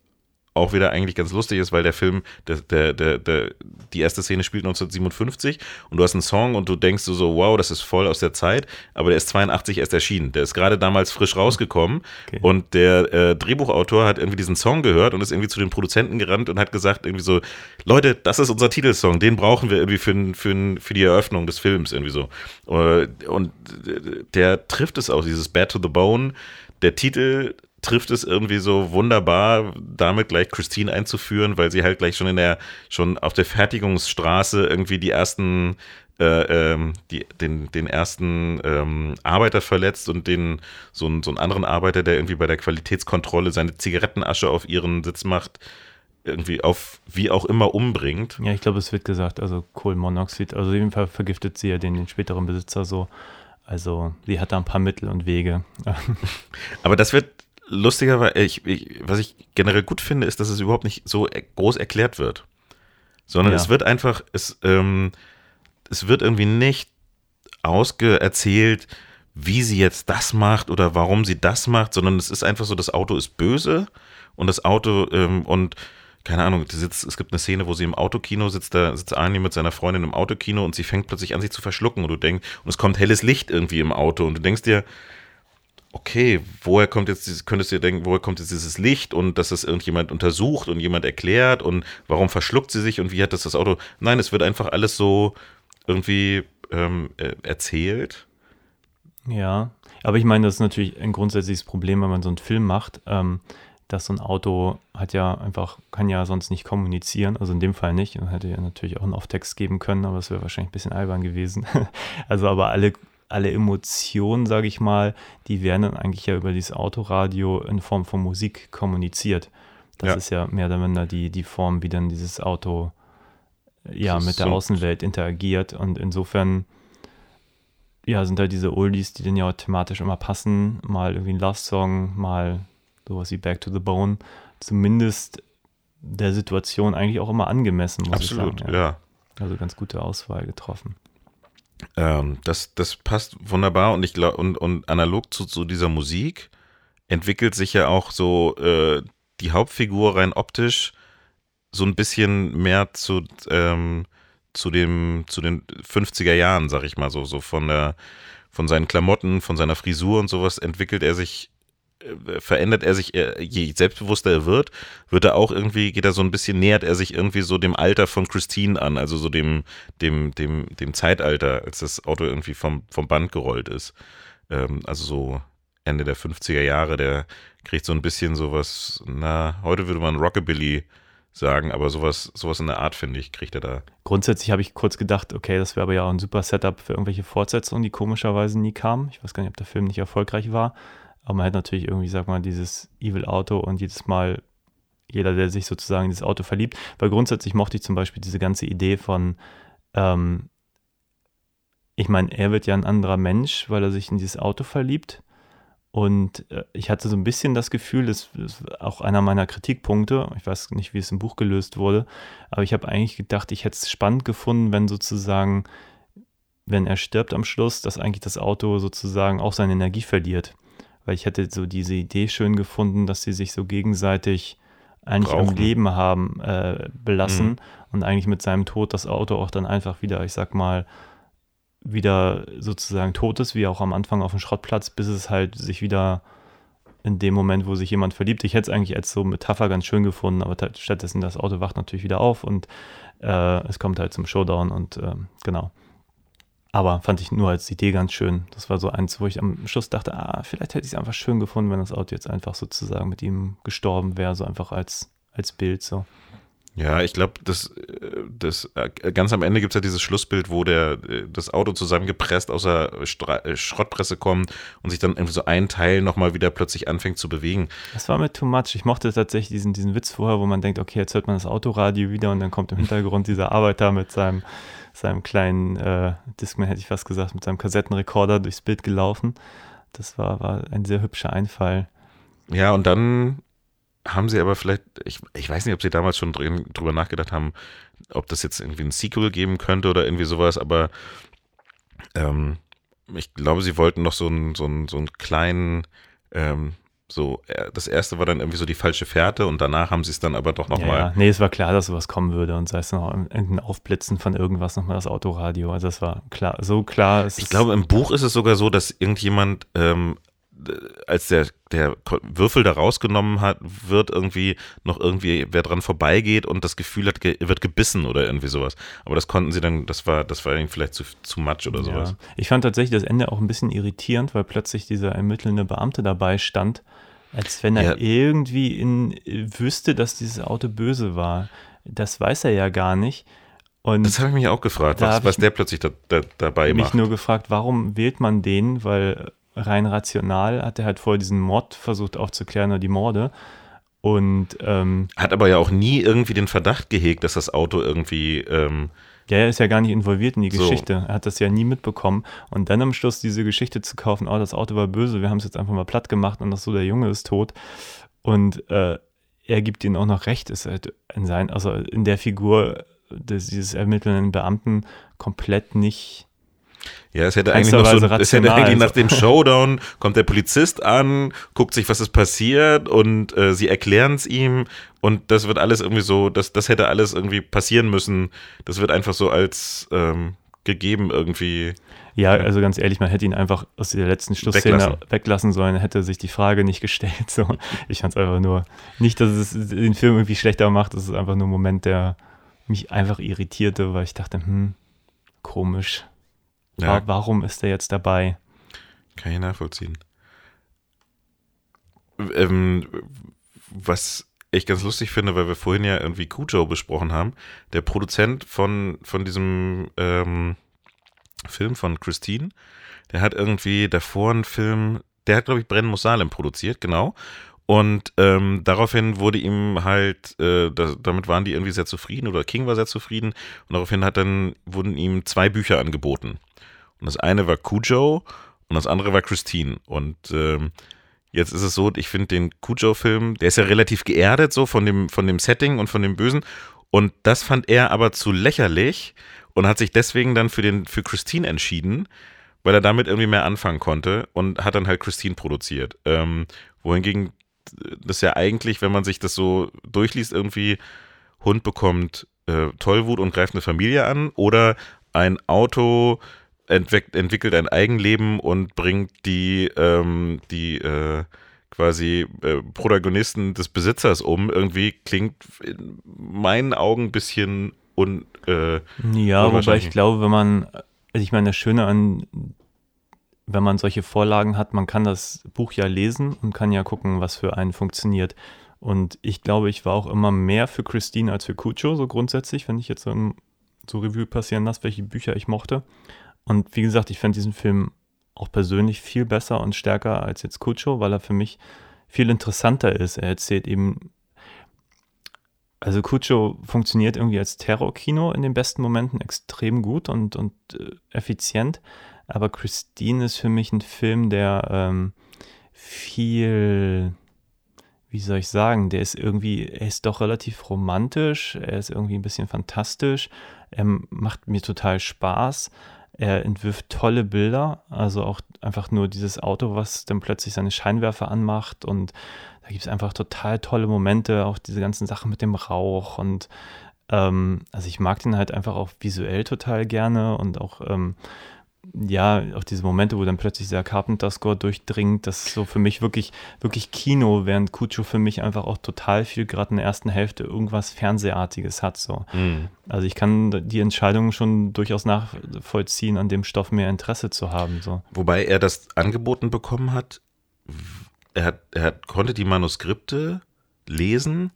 auch wieder eigentlich ganz lustig ist, weil der Film, der, der, der, der, die erste Szene spielt 1957 und du hast einen Song und du denkst so, wow, das ist voll aus der Zeit, aber der ist 82 erst erschienen. Der ist gerade damals frisch rausgekommen okay. und der äh, Drehbuchautor hat irgendwie diesen Song gehört und ist irgendwie zu den Produzenten gerannt und hat gesagt irgendwie so, Leute, das ist unser Titelsong, den brauchen wir irgendwie für, für, für die Eröffnung des Films irgendwie so. Äh, und der trifft es auch, dieses Bad to the Bone. Der Titel trifft es irgendwie so wunderbar, damit gleich Christine einzuführen, weil sie halt gleich schon in der, schon auf der Fertigungsstraße irgendwie die ersten, äh, ähm, die, den, den ersten ähm, Arbeiter verletzt und den, so, einen, so einen anderen Arbeiter, der irgendwie bei der Qualitätskontrolle seine Zigarettenasche auf ihren Sitz macht, irgendwie auf wie auch immer umbringt. Ja, ich glaube, es wird gesagt, also Kohlenmonoxid, also auf jeden Fall vergiftet sie ja den, den späteren Besitzer so. Also sie hat da ein paar Mittel und Wege. Aber das wird lustigerweise, ich, ich, was ich generell gut finde, ist, dass es überhaupt nicht so groß erklärt wird. Sondern ja. es wird einfach, es, ähm, es wird irgendwie nicht ausgeerzählt, wie sie jetzt das macht oder warum sie das macht, sondern es ist einfach so, das Auto ist böse und das Auto ähm, und keine Ahnung, sitzt, es gibt eine Szene, wo sie im Autokino sitzt, da sitzt Arnie mit seiner Freundin im Autokino und sie fängt plötzlich an, sich zu verschlucken und du denkst, und es kommt helles Licht irgendwie im Auto und du denkst dir, okay, woher kommt jetzt dieses, könntest du denken, woher kommt jetzt dieses Licht und dass das irgendjemand untersucht und jemand erklärt und warum verschluckt sie sich und wie hat das das Auto? Nein, es wird einfach alles so irgendwie ähm, äh, erzählt. Ja, aber ich meine, das ist natürlich ein grundsätzliches Problem, wenn man so einen Film macht, ähm, dass so ein Auto hat ja einfach, kann ja sonst nicht kommunizieren, also in dem Fall nicht. Man hätte ja natürlich auch einen Off-Text geben können, aber es wäre wahrscheinlich ein bisschen albern gewesen. also aber alle alle Emotionen, sage ich mal, die werden dann eigentlich ja über dieses Autoradio in Form von Musik kommuniziert. Das ja. ist ja mehr oder weniger die, die Form, wie dann dieses Auto ja mit der so Außenwelt interagiert. Und insofern ja, sind halt diese Oldies, die dann ja thematisch immer passen. Mal irgendwie ein Love-Song, mal sowas wie Back to the Bone. Zumindest der Situation eigentlich auch immer angemessen, muss Absolut, ich sagen. Ja. ja. Also ganz gute Auswahl getroffen. Ähm, das, das passt wunderbar und ich glaube, und, und analog zu, zu dieser Musik entwickelt sich ja auch so äh, die Hauptfigur rein optisch so ein bisschen mehr zu, ähm, zu dem, zu den 50er Jahren, sag ich mal so, so von der, von seinen Klamotten, von seiner Frisur und sowas entwickelt er sich verändert er sich, je selbstbewusster er wird, wird er auch irgendwie, geht er so ein bisschen, nähert er sich irgendwie so dem Alter von Christine an, also so dem, dem, dem, dem Zeitalter, als das Auto irgendwie vom, vom Band gerollt ist. Ähm, also so Ende der 50er Jahre, der kriegt so ein bisschen sowas, na, heute würde man Rockabilly sagen, aber sowas, sowas in der Art, finde ich, kriegt er da. Grundsätzlich habe ich kurz gedacht, okay, das wäre aber ja auch ein super Setup für irgendwelche Fortsetzungen, die komischerweise nie kamen. Ich weiß gar nicht, ob der Film nicht erfolgreich war. Aber man hat natürlich irgendwie, sag mal, dieses Evil Auto und jedes Mal jeder, der sich sozusagen in dieses Auto verliebt. Weil grundsätzlich mochte ich zum Beispiel diese ganze Idee von, ähm, ich meine, er wird ja ein anderer Mensch, weil er sich in dieses Auto verliebt. Und äh, ich hatte so ein bisschen das Gefühl, das ist auch einer meiner Kritikpunkte, ich weiß nicht, wie es im Buch gelöst wurde, aber ich habe eigentlich gedacht, ich hätte es spannend gefunden, wenn sozusagen, wenn er stirbt am Schluss, dass eigentlich das Auto sozusagen auch seine Energie verliert weil ich hätte so diese Idee schön gefunden, dass sie sich so gegenseitig eigentlich Brauchen. am Leben haben äh, belassen mhm. und eigentlich mit seinem Tod das Auto auch dann einfach wieder, ich sag mal, wieder sozusagen tot ist, wie auch am Anfang auf dem Schrottplatz, bis es halt sich wieder in dem Moment, wo sich jemand verliebt. Ich hätte es eigentlich als so Metapher ganz schön gefunden, aber stattdessen das Auto wacht natürlich wieder auf und äh, es kommt halt zum Showdown und äh, genau. Aber fand ich nur als Idee ganz schön. Das war so eins, wo ich am Schluss dachte, ah, vielleicht hätte ich es einfach schön gefunden, wenn das Auto jetzt einfach sozusagen mit ihm gestorben wäre, so einfach als, als Bild so. Ja, ich glaube, das, äh, das äh, ganz am Ende gibt es ja dieses Schlussbild, wo der äh, das Auto zusammengepresst aus der Stra Schrottpresse kommt und sich dann irgendwie so ein Teil nochmal wieder plötzlich anfängt zu bewegen. Das war mir too much. Ich mochte tatsächlich diesen, diesen Witz vorher, wo man denkt, okay, jetzt hört man das Autoradio wieder und dann kommt im Hintergrund dieser Arbeiter mit seinem, seinem kleinen äh, Discman, hätte ich fast gesagt, mit seinem Kassettenrekorder durchs Bild gelaufen. Das war, war ein sehr hübscher Einfall. Ja, und dann haben sie aber vielleicht, ich, ich weiß nicht, ob sie damals schon drüber nachgedacht haben, ob das jetzt irgendwie ein Sequel geben könnte oder irgendwie sowas, aber ähm, ich glaube, sie wollten noch so einen, so einen, so einen kleinen, ähm, so, äh, das erste war dann irgendwie so die falsche Fährte und danach haben sie es dann aber doch nochmal. Ja, ja. Nee, es war klar, dass sowas kommen würde und sei es noch irgendein Aufblitzen von irgendwas nochmal das Autoradio. Also das war klar, so klar. ich glaube, im Buch ist es sogar so, dass irgendjemand ähm, als der, der Würfel da rausgenommen hat, wird irgendwie noch irgendwie, wer dran vorbeigeht und das Gefühl hat, wird gebissen oder irgendwie sowas. Aber das konnten sie dann, das war, das war vielleicht zu, zu much oder sowas. Ja. Ich fand tatsächlich das Ende auch ein bisschen irritierend, weil plötzlich dieser ermittelnde Beamte dabei stand, als wenn er ja. irgendwie in, wüsste, dass dieses Auto böse war. Das weiß er ja gar nicht. Und das habe ich mich auch gefragt, was, was der plötzlich da, da, dabei macht. Ich mich nur gefragt, warum wählt man den? Weil rein rational hat er halt vorher diesen Mord versucht aufzuklären oder die Morde. Und ähm, hat aber ja auch nie irgendwie den Verdacht gehegt, dass das Auto irgendwie. Ähm, ja, er ist ja gar nicht involviert in die Geschichte. So. Er hat das ja nie mitbekommen. Und dann am Schluss diese Geschichte zu kaufen, oh, das Auto war böse, wir haben es jetzt einfach mal platt gemacht und das so, der Junge ist tot. Und äh, er gibt ihnen auch noch recht, ist halt in sein, also in der Figur des, dieses ermittelnden Beamten komplett nicht ja, es hätte eigentlich noch so, es hätte eigentlich nach dem Showdown kommt der Polizist an, guckt sich, was ist passiert und äh, sie erklären es ihm und das wird alles irgendwie so, das, das hätte alles irgendwie passieren müssen. Das wird einfach so als ähm, gegeben irgendwie. Ja, also ganz ehrlich, man hätte ihn einfach aus der letzten Schlussszene weglassen, weglassen sollen, hätte sich die Frage nicht gestellt. So. Ich fand es einfach nur, nicht, dass es den Film irgendwie schlechter macht, es ist einfach nur ein Moment, der mich einfach irritierte, weil ich dachte, hm, komisch. Ja. Warum ist er jetzt dabei? Kann ich nachvollziehen. Ähm, was ich ganz lustig finde, weil wir vorhin ja irgendwie Cujo besprochen haben, der Produzent von, von diesem ähm, Film von Christine, der hat irgendwie davor einen Film, der hat, glaube ich, Brennen muss Salem produziert, genau. Und ähm, daraufhin wurde ihm halt, äh, das, damit waren die irgendwie sehr zufrieden oder King war sehr zufrieden. Und daraufhin hat dann, wurden ihm zwei Bücher angeboten. Und das eine war Cujo und das andere war Christine. Und ähm, jetzt ist es so, ich finde den Cujo-Film, der ist ja relativ geerdet so von dem, von dem Setting und von dem Bösen. Und das fand er aber zu lächerlich und hat sich deswegen dann für, den, für Christine entschieden, weil er damit irgendwie mehr anfangen konnte und hat dann halt Christine produziert. Ähm, wohingegen das ja eigentlich, wenn man sich das so durchliest, irgendwie Hund bekommt äh, Tollwut und greift eine Familie an oder ein Auto entwick entwickelt ein Eigenleben und bringt die, ähm, die äh, quasi äh, Protagonisten des Besitzers um. Irgendwie klingt in meinen Augen ein bisschen un. Äh, ja, wobei ich glaube, wenn man, also ich meine, das Schöne an, wenn man solche Vorlagen hat, man kann das Buch ja lesen und kann ja gucken, was für einen funktioniert. Und ich glaube, ich war auch immer mehr für Christine als für Cucho, so grundsätzlich, wenn ich jetzt so, so Review passieren lasse, welche Bücher ich mochte. Und wie gesagt, ich fand diesen Film auch persönlich viel besser und stärker als jetzt Cucho, weil er für mich viel interessanter ist. Er erzählt eben, also Cucho funktioniert irgendwie als Terrorkino in den besten Momenten extrem gut und, und äh, effizient. Aber Christine ist für mich ein Film, der ähm, viel, wie soll ich sagen, der ist irgendwie, er ist doch relativ romantisch, er ist irgendwie ein bisschen fantastisch, er macht mir total Spaß, er entwirft tolle Bilder, also auch einfach nur dieses Auto, was dann plötzlich seine Scheinwerfer anmacht und da gibt es einfach total tolle Momente, auch diese ganzen Sachen mit dem Rauch und ähm, also ich mag den halt einfach auch visuell total gerne und auch ähm, ja, auch diese Momente, wo dann plötzlich der Carpenter-Score durchdringt, das ist so für mich wirklich, wirklich Kino, während Cujo für mich einfach auch total viel, gerade in der ersten Hälfte, irgendwas Fernsehartiges hat. So. Mhm. Also ich kann die Entscheidung schon durchaus nachvollziehen, an dem Stoff mehr Interesse zu haben. So. Wobei er das angeboten bekommen hat, er, hat, er hat, konnte die Manuskripte lesen,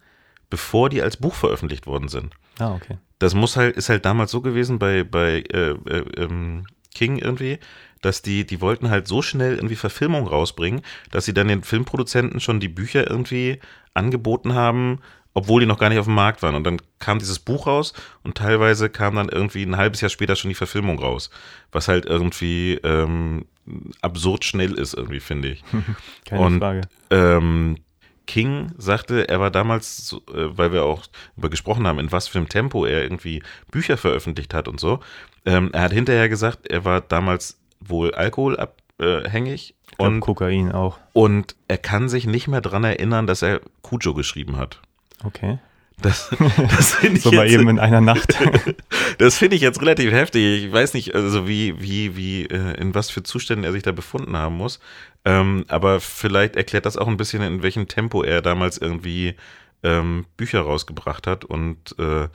bevor die als Buch veröffentlicht worden sind. Ah, okay. Das muss halt, ist halt damals so gewesen bei, bei äh, äh, ähm, King irgendwie, dass die, die wollten halt so schnell irgendwie Verfilmung rausbringen, dass sie dann den Filmproduzenten schon die Bücher irgendwie angeboten haben, obwohl die noch gar nicht auf dem Markt waren. Und dann kam dieses Buch raus und teilweise kam dann irgendwie ein halbes Jahr später schon die Verfilmung raus. Was halt irgendwie ähm, absurd schnell ist, irgendwie, finde ich. Keine und, Frage. Ähm, King sagte, er war damals, äh, weil wir auch über gesprochen haben, in was für einem Tempo er irgendwie Bücher veröffentlicht hat und so. Ähm, er hat hinterher gesagt, er war damals wohl alkoholabhängig glaub, und, Kokain auch. und er kann sich nicht mehr dran erinnern, dass er Cujo geschrieben hat. Okay. Das, das finde ich So jetzt- eben in einer Nacht. Das finde ich jetzt relativ heftig. Ich weiß nicht, also wie, wie, wie, äh, in was für Zuständen er sich da befunden haben muss. Ähm, aber vielleicht erklärt das auch ein bisschen, in welchem Tempo er damals irgendwie ähm, Bücher rausgebracht hat und äh,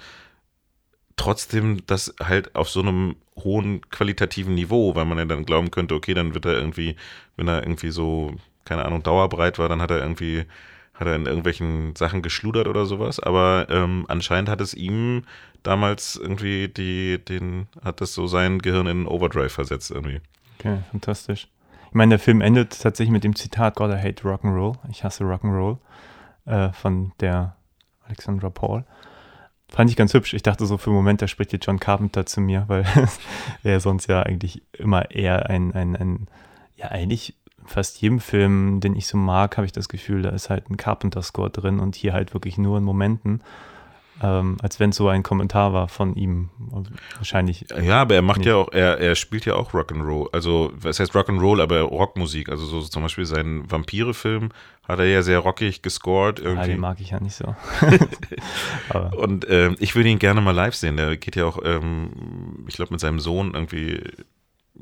trotzdem das halt auf so einem hohen qualitativen Niveau, weil man ja dann glauben könnte, okay, dann wird er irgendwie, wenn er irgendwie so, keine Ahnung, dauerbreit war, dann hat er irgendwie hat er in irgendwelchen Sachen geschludert oder sowas, aber ähm, anscheinend hat es ihm damals irgendwie die, den, hat das so sein Gehirn in Overdrive versetzt irgendwie. Okay, fantastisch. Ich meine, der Film endet tatsächlich mit dem Zitat God, I hate Rock'n'Roll. Ich hasse Rock'n'Roll äh, von der Alexandra Paul. Fand ich ganz hübsch. Ich dachte so für einen Moment, da spricht jetzt John Carpenter zu mir, weil er sonst ja eigentlich immer eher ein, ein, ein ja eigentlich fast jedem Film, den ich so mag, habe ich das Gefühl, da ist halt ein Carpenter-Score drin und hier halt wirklich nur in Momenten. Ähm, als wenn es so ein Kommentar war von ihm. Wahrscheinlich. Ja, aber er macht Nicht. ja auch, er, er spielt ja auch Rock'n'Roll. Also, was heißt Rock'n'Roll, aber Rockmusik. Also, so zum Beispiel seinen Vampire-Film hat er ja sehr rockig gescored Ja, irgendwie. den mag ich ja nicht so. Und ähm, ich würde ihn gerne mal live sehen. Der geht ja auch, ähm, ich glaube, mit seinem Sohn irgendwie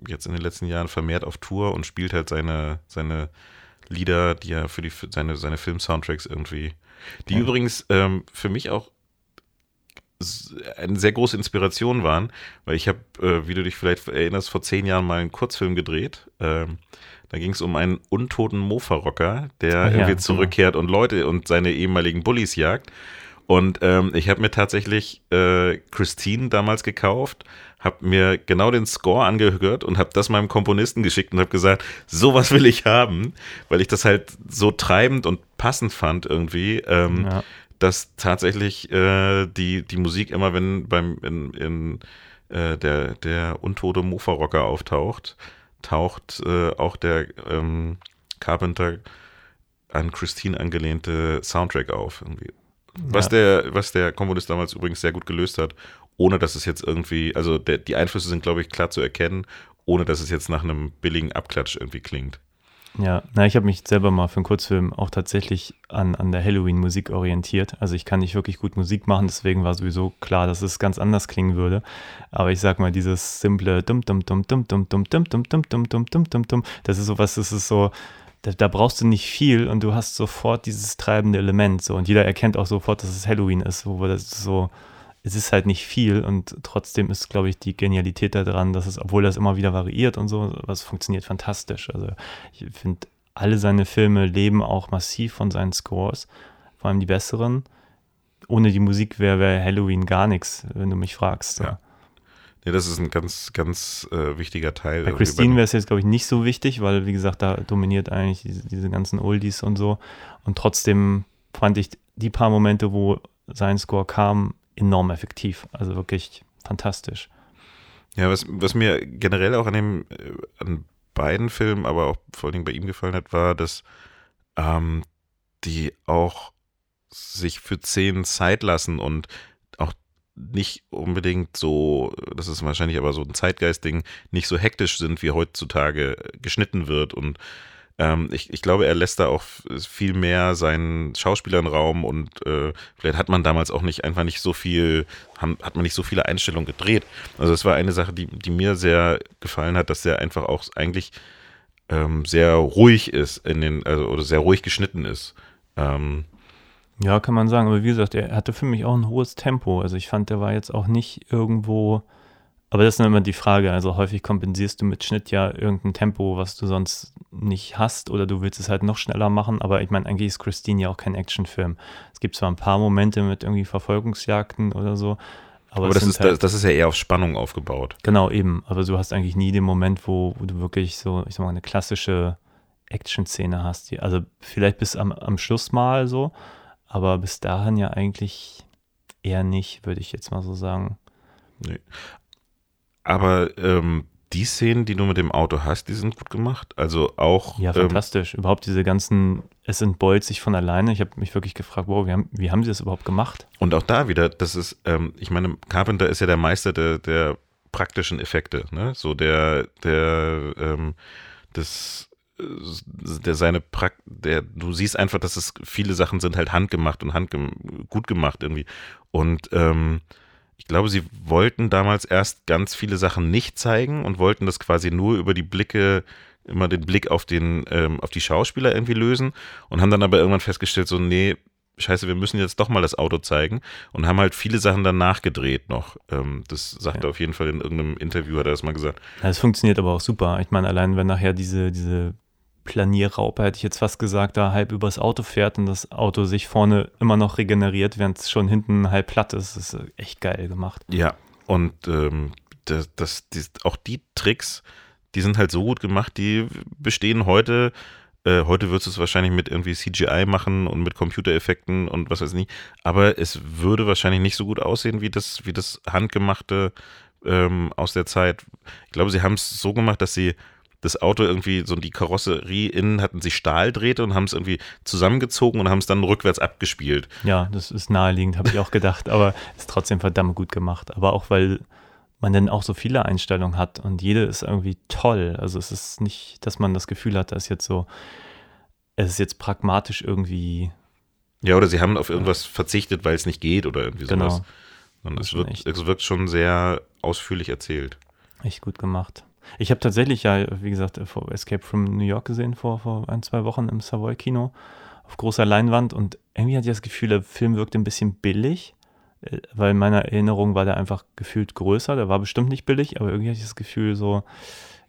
jetzt in den letzten Jahren vermehrt auf Tour und spielt halt seine, seine Lieder, die er für die seine, seine Film-Soundtracks irgendwie, die Ja. übrigens ähm, für mich auch eine sehr große Inspiration waren, weil ich habe, äh, wie du dich vielleicht erinnerst, vor zehn Jahren mal einen Kurzfilm gedreht. Ähm, da ging es um einen untoten Mofa-Rocker, der Ah ja, irgendwie genau. zurückkehrt und Leute und seine ehemaligen Bullies jagt. Und ähm, ich habe mir tatsächlich äh, Christine damals gekauft, habe mir genau den Score angehört und habe das meinem Komponisten geschickt und habe gesagt, sowas will ich haben, weil ich das halt so treibend und passend fand irgendwie, ähm, ja. dass tatsächlich äh, die, die Musik immer, wenn beim in, in äh, der, der untote Mofa-Rocker auftaucht, taucht äh, auch der ähm, Carpenter an Christine angelehnte Soundtrack auf. Irgendwie. Was, Ja. der, was der Komponist damals übrigens sehr gut gelöst hat, ohne dass es jetzt irgendwie, also der, die Einflüsse sind, glaube ich, klar zu erkennen, ohne dass es jetzt nach einem billigen Abklatsch irgendwie klingt. Ja, na, ich habe mich selber mal für einen Kurzfilm auch tatsächlich an, an der Halloween-Musik orientiert. Also ich kann nicht wirklich gut Musik machen, deswegen war sowieso klar, dass es ganz anders klingen würde. Aber ich sag mal, dieses simple dum dum dum dum dum dum dum dum dum dum dum dum dum dum, das ist sowas, das ist so, da, da brauchst du nicht viel und du hast sofort dieses treibende Element so und jeder erkennt auch sofort, dass es Halloween ist, wo das so es ist halt nicht viel und trotzdem ist, glaube ich, die Genialität daran, dass es, obwohl das immer wieder variiert und so, was funktioniert fantastisch. Also ich finde, alle seine Filme leben auch massiv von seinen Scores, vor allem die besseren. Ohne die Musik wäre wär Halloween gar nichts, wenn du mich fragst. Ja. Nee, das ist ein ganz, ganz äh, wichtiger Teil. Bei irgendwie Christine wäre es jetzt, glaube ich, nicht so wichtig, weil, wie gesagt, da dominiert eigentlich diese, diese ganzen Oldies und so. Und trotzdem fand ich die paar Momente, wo sein Score kam, enorm effektiv. Also wirklich fantastisch. Ja, was, was mir generell auch an dem, äh, an beiden Filmen, aber auch vor allen Dingen bei ihm gefallen hat, war, dass ähm, die auch sich für Szenen Zeit lassen und auch nicht unbedingt so, das ist wahrscheinlich aber so ein Zeitgeist-Ding, nicht so hektisch sind, wie heutzutage geschnitten wird und Ähm, ich, ich glaube, er lässt da auch viel mehr seinen Schauspielern Raum und äh, vielleicht hat man damals auch nicht einfach nicht so viel, haben, hat man nicht so viele Einstellungen gedreht. Also es war eine Sache, die, die mir sehr gefallen hat, dass er einfach auch eigentlich ähm, sehr ruhig ist in den, also oder sehr ruhig geschnitten ist. Ähm, ja, kann man sagen. Aber wie gesagt, er hatte für mich auch ein hohes Tempo. Also ich fand, der war jetzt auch nicht irgendwo. Aber das ist immer die Frage. Also häufig kompensierst du mit Schnitt ja irgendein Tempo, was du sonst nicht hast, oder du willst es halt noch schneller machen. Aber ich meine, eigentlich ist Christine ja auch kein Actionfilm. Es gibt zwar ein paar Momente mit irgendwie Verfolgungsjagden oder so. Aber, aber das, ist, halt, das ist ja eher auf Spannung aufgebaut. Genau, eben. Aber du hast eigentlich nie den Moment, wo, wo du wirklich so, ich sag mal, eine klassische Action-Szene hast. Die, also vielleicht bis am, am Schluss mal so, aber bis dahin ja eigentlich eher nicht, würde ich jetzt mal so sagen. Nee. Aber ähm, die Szenen, die du mit dem Auto hast, die sind gut gemacht. Also auch. Ja, ähm, fantastisch. Ähm, überhaupt diese ganzen, es entbeult sich von alleine. Ich habe mich wirklich gefragt, wow, wie haben, wie haben sie das überhaupt gemacht? Und auch da wieder, das ist, ähm, ich meine, Carpenter ist ja der Meister der, der praktischen Effekte, ne? So der, der, ähm, das der seine Prakt, der, du siehst einfach, dass es viele Sachen sind halt handgemacht und handgem gut gemacht irgendwie. Und ähm, ich glaube, sie wollten damals erst ganz viele Sachen nicht zeigen und wollten das quasi nur über die Blicke, immer den Blick auf den, ähm, auf die Schauspieler irgendwie lösen und haben dann aber irgendwann festgestellt, so, nee, scheiße, wir müssen jetzt doch mal das Auto zeigen und haben halt viele Sachen dann nachgedreht noch. Ähm, das sagt ja. er auf jeden Fall in irgendeinem Interview, hat er das mal gesagt. Das funktioniert aber auch super. Ich meine, allein wenn nachher diese, diese Planierraupe, hätte ich jetzt fast gesagt, da halb übers Auto fährt und das Auto sich vorne immer noch regeneriert, während es schon hinten halb platt ist. Das ist echt geil gemacht. Ja, und ähm, das, das, die, auch die Tricks, die sind halt so gut gemacht, die bestehen heute. Äh, heute würdest du es wahrscheinlich mit irgendwie CGI machen und mit Computereffekten und was weiß ich nicht. Aber es würde wahrscheinlich nicht so gut aussehen wie das, wie das handgemachte ähm, aus der Zeit. Ich glaube, sie haben es so gemacht, dass sie das Auto irgendwie, so die Karosserie innen hatten sich Stahldrähte und haben es irgendwie zusammengezogen und haben es dann rückwärts abgespielt. Ja, das ist naheliegend, habe ich auch gedacht, aber ist trotzdem verdammt gut gemacht. Aber auch, weil man dann auch so viele Einstellungen hat und jede ist irgendwie toll. Also es ist nicht, dass man das Gefühl hat, dass jetzt so, es ist jetzt pragmatisch irgendwie. Ja, oder sie haben auf irgendwas verzichtet, weil es nicht geht oder irgendwie genau. sowas. Und es wird, es wird schon sehr ausführlich erzählt. Echt gut gemacht. Ich habe tatsächlich ja, wie gesagt, Escape from New York gesehen vor, vor ein, zwei Wochen im Savoy-Kino auf großer Leinwand und irgendwie hatte ich das Gefühl, der Film wirkte ein bisschen billig, äh, weil in meiner Erinnerung war der einfach gefühlt größer. Der war bestimmt nicht billig, aber irgendwie hatte ich das Gefühl so,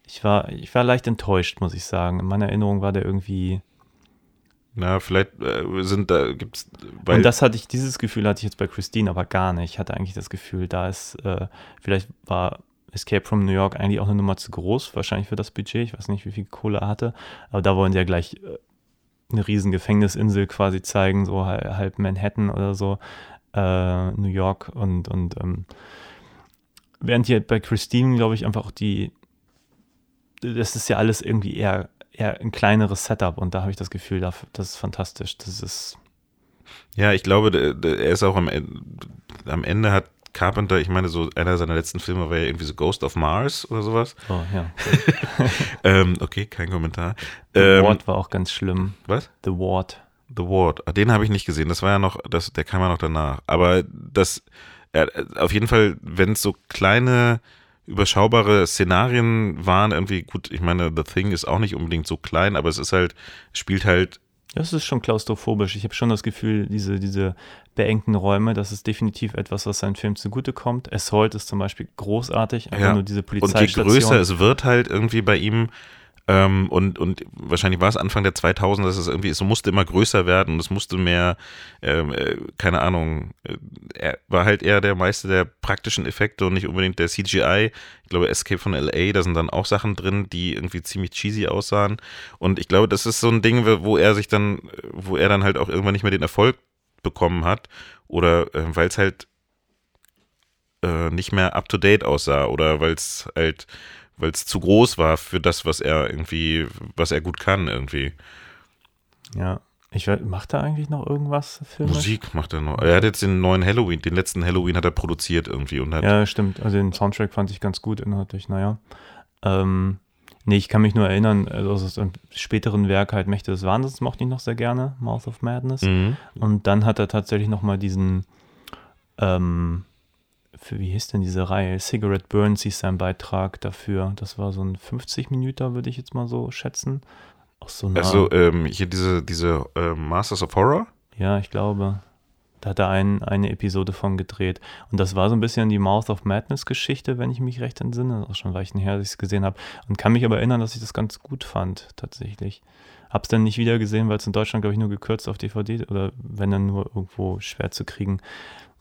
ich war, ich war leicht enttäuscht, muss ich sagen. In meiner Erinnerung war der irgendwie. Na, vielleicht äh, sind da, gibt's. und das hatte ich, dieses Gefühl hatte ich jetzt bei Christine aber gar nicht. Ich hatte eigentlich das Gefühl, da ist, äh, vielleicht war Escape from New York eigentlich auch eine Nummer zu groß, wahrscheinlich für das Budget. Ich weiß nicht, wie viel Kohle er hatte. Aber da wollen sie ja gleich äh, eine riesen Gefängnisinsel quasi zeigen, so halb Manhattan oder so, äh, New York und, und ähm, während hier bei Christine, glaube ich, einfach auch die, das ist ja alles irgendwie eher, eher ein kleineres Setup und da habe ich das Gefühl, das ist fantastisch. Das ist. Ja, ich glaube, er ist auch am, am Ende hat Carpenter, ich meine, so einer seiner letzten Filme war ja irgendwie so Ghost of Mars oder sowas. Oh, ja. ähm, okay, kein Kommentar. The ähm, Ward war auch ganz schlimm. Was? The Ward. The Ward. Ah, den habe ich nicht gesehen. Das war ja noch, das, der kam ja noch danach. Aber das, ja, auf jeden Fall, wenn es so kleine, überschaubare Szenarien waren, irgendwie, gut, ich meine, The Thing ist auch nicht unbedingt so klein, aber es ist halt, spielt halt das ist schon klaustrophobisch. Ich habe schon das Gefühl, diese, diese beengten Räume, das ist definitiv etwas, was seinem Film zugutekommt. Assault ist zum Beispiel großartig, einfach ja. nur diese Polizeistation. Und je größer es wird halt irgendwie bei ihm, ähm, und, und wahrscheinlich war es Anfang der 2000, dass es irgendwie, es musste immer größer werden und es musste mehr, ähm, äh, keine Ahnung, äh, er war halt eher der Meister der praktischen Effekte und nicht unbedingt der CGI. Ich glaube, Escape von LA, da sind dann auch Sachen drin, die irgendwie ziemlich cheesy aussahen. Und ich glaube, das ist so ein Ding, wo er sich dann, wo er dann halt auch irgendwann nicht mehr den Erfolg bekommen hat oder äh, weil es halt nicht mehr up to date aussah oder weil es halt weil es zu groß war für das, was er irgendwie, was er gut kann irgendwie. Ja. Ich macht er eigentlich noch irgendwas filmisch? Musik macht er noch. Er hat jetzt den neuen Halloween, den letzten Halloween hat er produziert irgendwie und hat. Ja, stimmt. Also den Soundtrack fand ich ganz gut inhaltlich, naja. Ähm, Nee, ich kann mich nur erinnern, also aus einem späteren Werk halt Mächte des Wahnsinns mochte ich noch sehr gerne, Mouth of Madness. Mhm. Und dann hat er tatsächlich nochmal diesen, ähm, für, wie hieß denn diese Reihe? Cigarette Burns hieß sein Beitrag dafür. Das war so ein 50 Minuten, würde ich jetzt mal so schätzen. Aus so einer, Also ähm, hier diese, diese äh, Masters of Horror. ja, ich glaube. Da hat er ein, eine Episode von gedreht. Und das war so ein bisschen die Mouth of Madness Geschichte, wenn ich mich recht entsinne. Das ist auch schon Weichen her, dass ich es gesehen habe. Und kann mich aber erinnern, dass ich das ganz gut fand, tatsächlich. Hab's dann nicht wieder gesehen, weil es in Deutschland, glaube ich, nur gekürzt auf DVD oder wenn dann nur irgendwo schwer zu kriegen.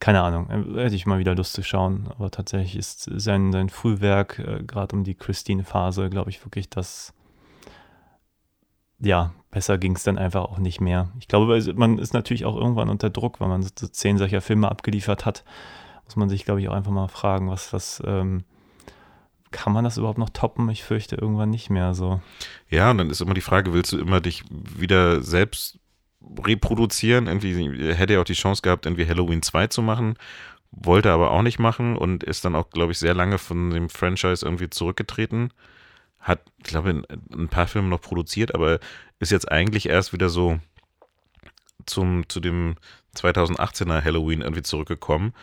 Keine Ahnung, äh, hätte ich mal wieder Lust zu schauen. Aber tatsächlich ist sein, sein Frühwerk, äh, gerade um die Christine-Phase, glaube ich, wirklich das. Ja, besser ging es dann einfach auch nicht mehr. Ich glaube, man ist natürlich auch irgendwann unter Druck, wenn man so zehn solcher Filme abgeliefert hat, muss man sich, glaube ich, auch einfach mal fragen, was, was, ähm, kann man das überhaupt noch toppen? Ich fürchte irgendwann nicht mehr so. Ja, und dann ist immer die Frage, willst du immer dich wieder selbst reproduzieren? Irgendwie hätte er auch die Chance gehabt, irgendwie Halloween 2 zu machen, wollte aber auch nicht machen und ist dann auch, glaube ich, sehr lange von dem Franchise irgendwie zurückgetreten. Hat, ich glaube, ein, ein paar Filme noch produziert, aber ist jetzt eigentlich erst wieder so zum, zu dem 2018er Halloween irgendwie zurückgekommen.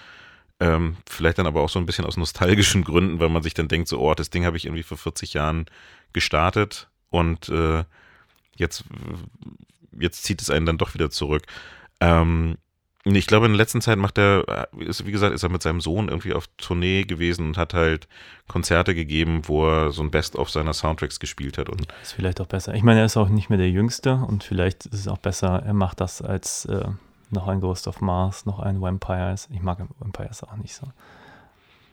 Ähm, vielleicht dann aber auch so ein bisschen aus nostalgischen Gründen, weil man sich dann denkt, so, oh, das Ding habe ich irgendwie vor 40 Jahren gestartet und äh, jetzt, jetzt zieht es einen dann doch wieder zurück. Ähm, ich glaube, in der letzten Zeit macht er, ist, wie gesagt, ist er mit seinem Sohn irgendwie auf Tournee gewesen und hat halt Konzerte gegeben, wo er so ein Best-of seiner Soundtracks gespielt hat. Und Ist vielleicht auch besser. Ich meine, er ist auch nicht mehr der Jüngste und vielleicht ist es auch besser, er macht das als äh, noch ein Ghost of Mars, noch ein Vampires. Ich mag Vampires auch nicht so.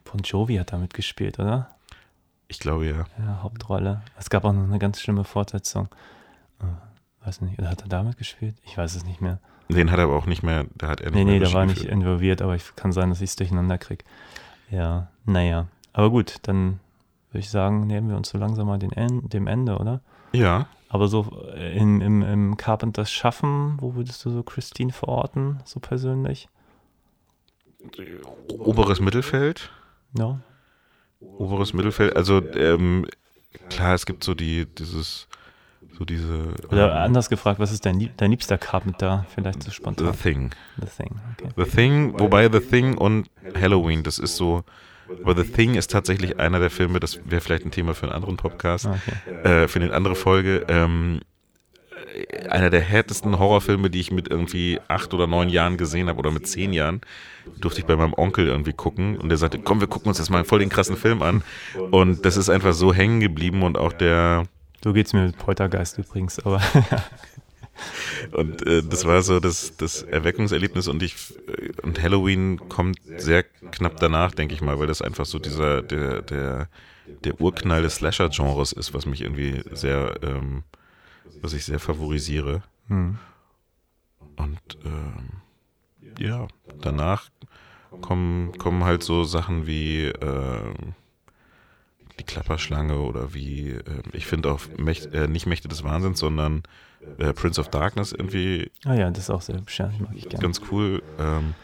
Bon Jovi hat da mitgespielt, oder? ich glaube ja. Ja, Hauptrolle. Es gab auch noch eine ganz schlimme Fortsetzung. Weiß nicht, oder hat er damit gespielt? Ich weiß es nicht mehr. Den hat er aber auch nicht mehr, da hat er nicht Nee, nee, da war nicht involviert, aber ich kann sein, dass ich es durcheinander kriege. Ja, naja. Aber gut, dann würde ich sagen, nehmen wir uns so langsam mal den en dem Ende, oder? Ja, Aber so äh, in, im, im Carpenters Schaffen, wo würdest du so Christine verorten, so persönlich? oberes Mittelfeld. Ja. Oberes Mittelfeld. Also, ähm, klar, es gibt so die, dieses, so diese. Oder ähm, anders gefragt, was ist dein, dein liebster Carpenter? Vielleicht so The spontan. Thing. The Thing, okay. The Thing, wobei The Thing und Halloween, das ist so. Aber The Thing ist tatsächlich einer der Filme, das wäre vielleicht ein Thema für einen anderen Podcast, Ah, okay. äh, für eine andere Folge. Ähm, äh, einer der härtesten Horrorfilme, die ich mit irgendwie acht oder neun Jahren gesehen habe oder mit zehn Jahren, durfte ich bei meinem Onkel irgendwie gucken und der sagte, komm, wir gucken uns jetzt mal voll den krassen Film an. Und das ist einfach so hängen geblieben und auch der, So geht's mir mit Poltergeist übrigens, aber Und äh, das war so das, das Erweckungserlebnis und ich äh, und Halloween kommt sehr knapp danach, denke ich mal, weil das einfach so dieser der der der Urknall des Slasher-Genres ist, was mich irgendwie sehr, ähm, was ich sehr favorisiere. hm. Und ähm, ja, danach kommen kommen halt so Sachen wie ähm, die Klapperschlange oder wie äh, ich finde auch Mächt, äh, nicht Mächte des Wahnsinns, sondern äh, Prince of Darkness irgendwie ah ja, das ist auch sehr ja, mag ich gerne. ganz cool. Ähm,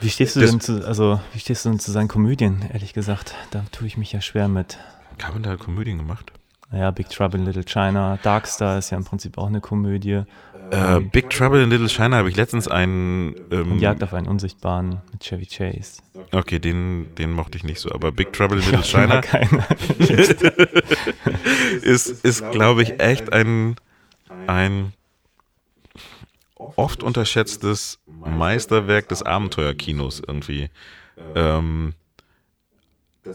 Wie stehst du das- denn zu, also wie stehst du denn zu seinen Komödien, ehrlich gesagt? Da tue ich mich ja schwer mit. Carpenter hat Komödien gemacht. Naja, Big Trouble in Little China, Darkstar ist ja im Prinzip auch eine Komödie. Äh, Big Trouble in Little China habe ich letztens einen. Ähm, Jagd auf einen Unsichtbaren mit Chevy Chase. okay, den, den mochte ich nicht so, aber Big Trouble in Little China Keiner. ist, ist glaube ich, echt ein, ein oft unterschätztes Meisterwerk des Abenteuerkinos irgendwie. Ähm,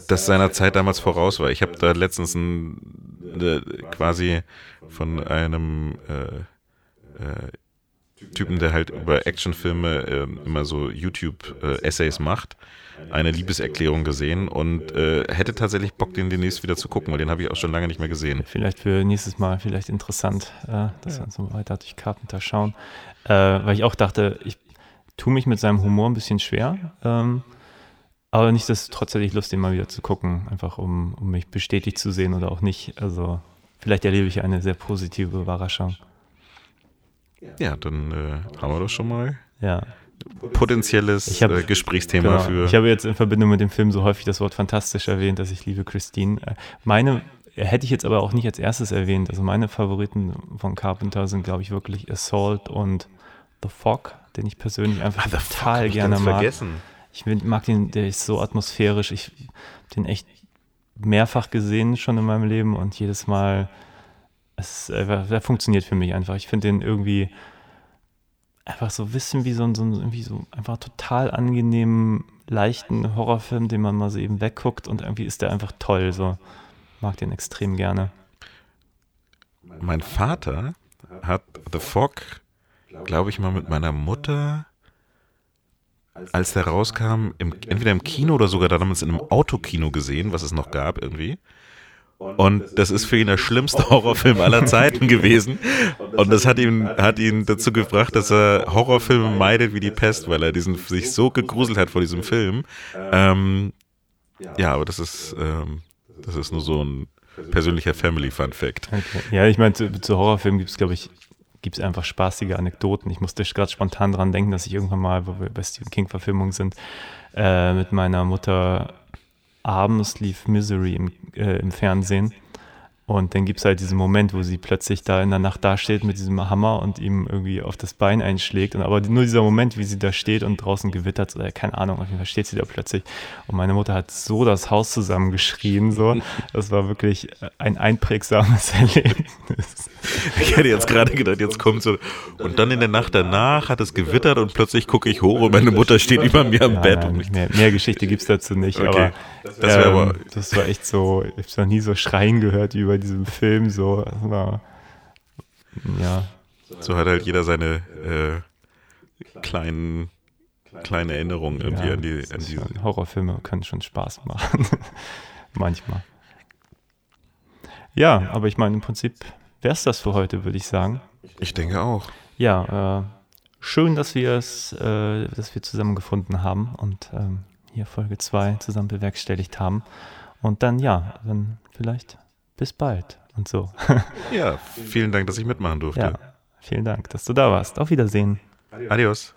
das seiner Zeit damals voraus war. Ich habe da letztens ein, ne, quasi von einem äh, äh, Typen, der halt über Actionfilme äh, immer so YouTube-Essays macht, eine Liebeserklärung gesehen und äh, hätte tatsächlich Bock, den demnächst wieder zu gucken, weil den habe ich auch schon lange nicht mehr gesehen. Vielleicht für nächstes Mal vielleicht interessant, äh, dass wir uns so weiter durch Carpenter schauen. Äh, weil ich auch dachte, ich tue mich mit seinem Humor ein bisschen schwer. Ähm, aber nichtsdestotrotz hätte ich Lust, den mal wieder zu gucken, einfach um, um mich bestätigt zu sehen oder auch nicht. Also vielleicht erlebe ich eine sehr positive Überraschung. Ja, dann äh, haben wir doch schon mal Ja, potenzielles hab- äh, Gesprächsthema genau. für. Ich habe jetzt in Verbindung mit dem Film so häufig das Wort fantastisch erwähnt, dass ich liebe Christine. Äh, Meine hätte ich jetzt aber auch nicht als erstes erwähnt. Also meine Favoriten von Carpenter sind, glaube ich, wirklich Assault und The Fog, den ich persönlich einfach Ah, total gerne mag. vergessen. Ich mag den, der ist so atmosphärisch. Ich den echt mehrfach gesehen schon in meinem Leben und jedes Mal, es, äh, der funktioniert für mich einfach. Ich finde den irgendwie einfach so ein bisschen wie so ein, so irgendwie so einfach total angenehmen, leichten Horrorfilm, den man mal so eben wegguckt und irgendwie ist der einfach toll. So mag den extrem gerne. Mein Vater hat The Fog, glaube ich mal, mit meiner Mutter, als der rauskam, im, entweder im Kino oder sogar damals in einem Autokino gesehen, was es noch gab irgendwie. Und das ist für ihn der schlimmste Horrorfilm aller Zeiten gewesen. Und das hat ihn, hat ihn dazu gebracht, dass er Horrorfilme meidet wie die Pest, weil er diesen, sich so gegruselt hat vor diesem Film. Ähm, ja, aber das ist, ähm, das ist nur so ein persönlicher Family Fun Fact. Okay. Ja, ich meine, zu, zu Horrorfilmen gibt es, glaube ich, gibt es einfach spaßige Anekdoten. Ich musste gerade spontan dran denken, dass ich irgendwann mal, wo wir bei Stephen King-Verfilmungen sind, äh, mit meiner Mutter abends lief Misery im, äh, im Fernsehen. Und dann gibt es halt diesen Moment, wo sie plötzlich da in der Nacht dasteht mit diesem Hammer und ihm irgendwie auf das Bein einschlägt. Und aber nur dieser Moment, wie sie da steht und draußen gewittert, oder keine Ahnung, auf jeden Fall steht sie da plötzlich. Und meine Mutter hat so das Haus zusammengeschrien. So. Das war wirklich ein einprägsames Erlebnis. Ich hätte jetzt gerade gedacht, jetzt kommt so. Und dann in der Nacht danach hat es gewittert und plötzlich gucke ich hoch und meine Mutter steht über mir am Nein, Bett. nein, mehr, mehr Geschichte gibt es dazu nicht, Okay. aber, Das ähm, aber- das war echt so, ich habe noch nie so schreien gehört wie bei diesem Film, so, war, ja, so hat halt jeder seine äh, kleinen, kleinen Erinnerungen irgendwie ja an die. An die schon, Horrorfilme können schon Spaß machen, manchmal. Ja, aber ich meine, im Prinzip wäre es das für heute, würde ich sagen. ich denke auch. Ja, äh, schön, dass wir es, äh, dass wir zusammengefunden haben und ähm, hier Folge 2 zusammen bewerkstelligt haben. Und dann, ja, dann vielleicht bis bald und so. Ja, vielen Dank, dass ich mitmachen durfte. ja, vielen Dank, dass du da warst. Auf Wiedersehen. Adios.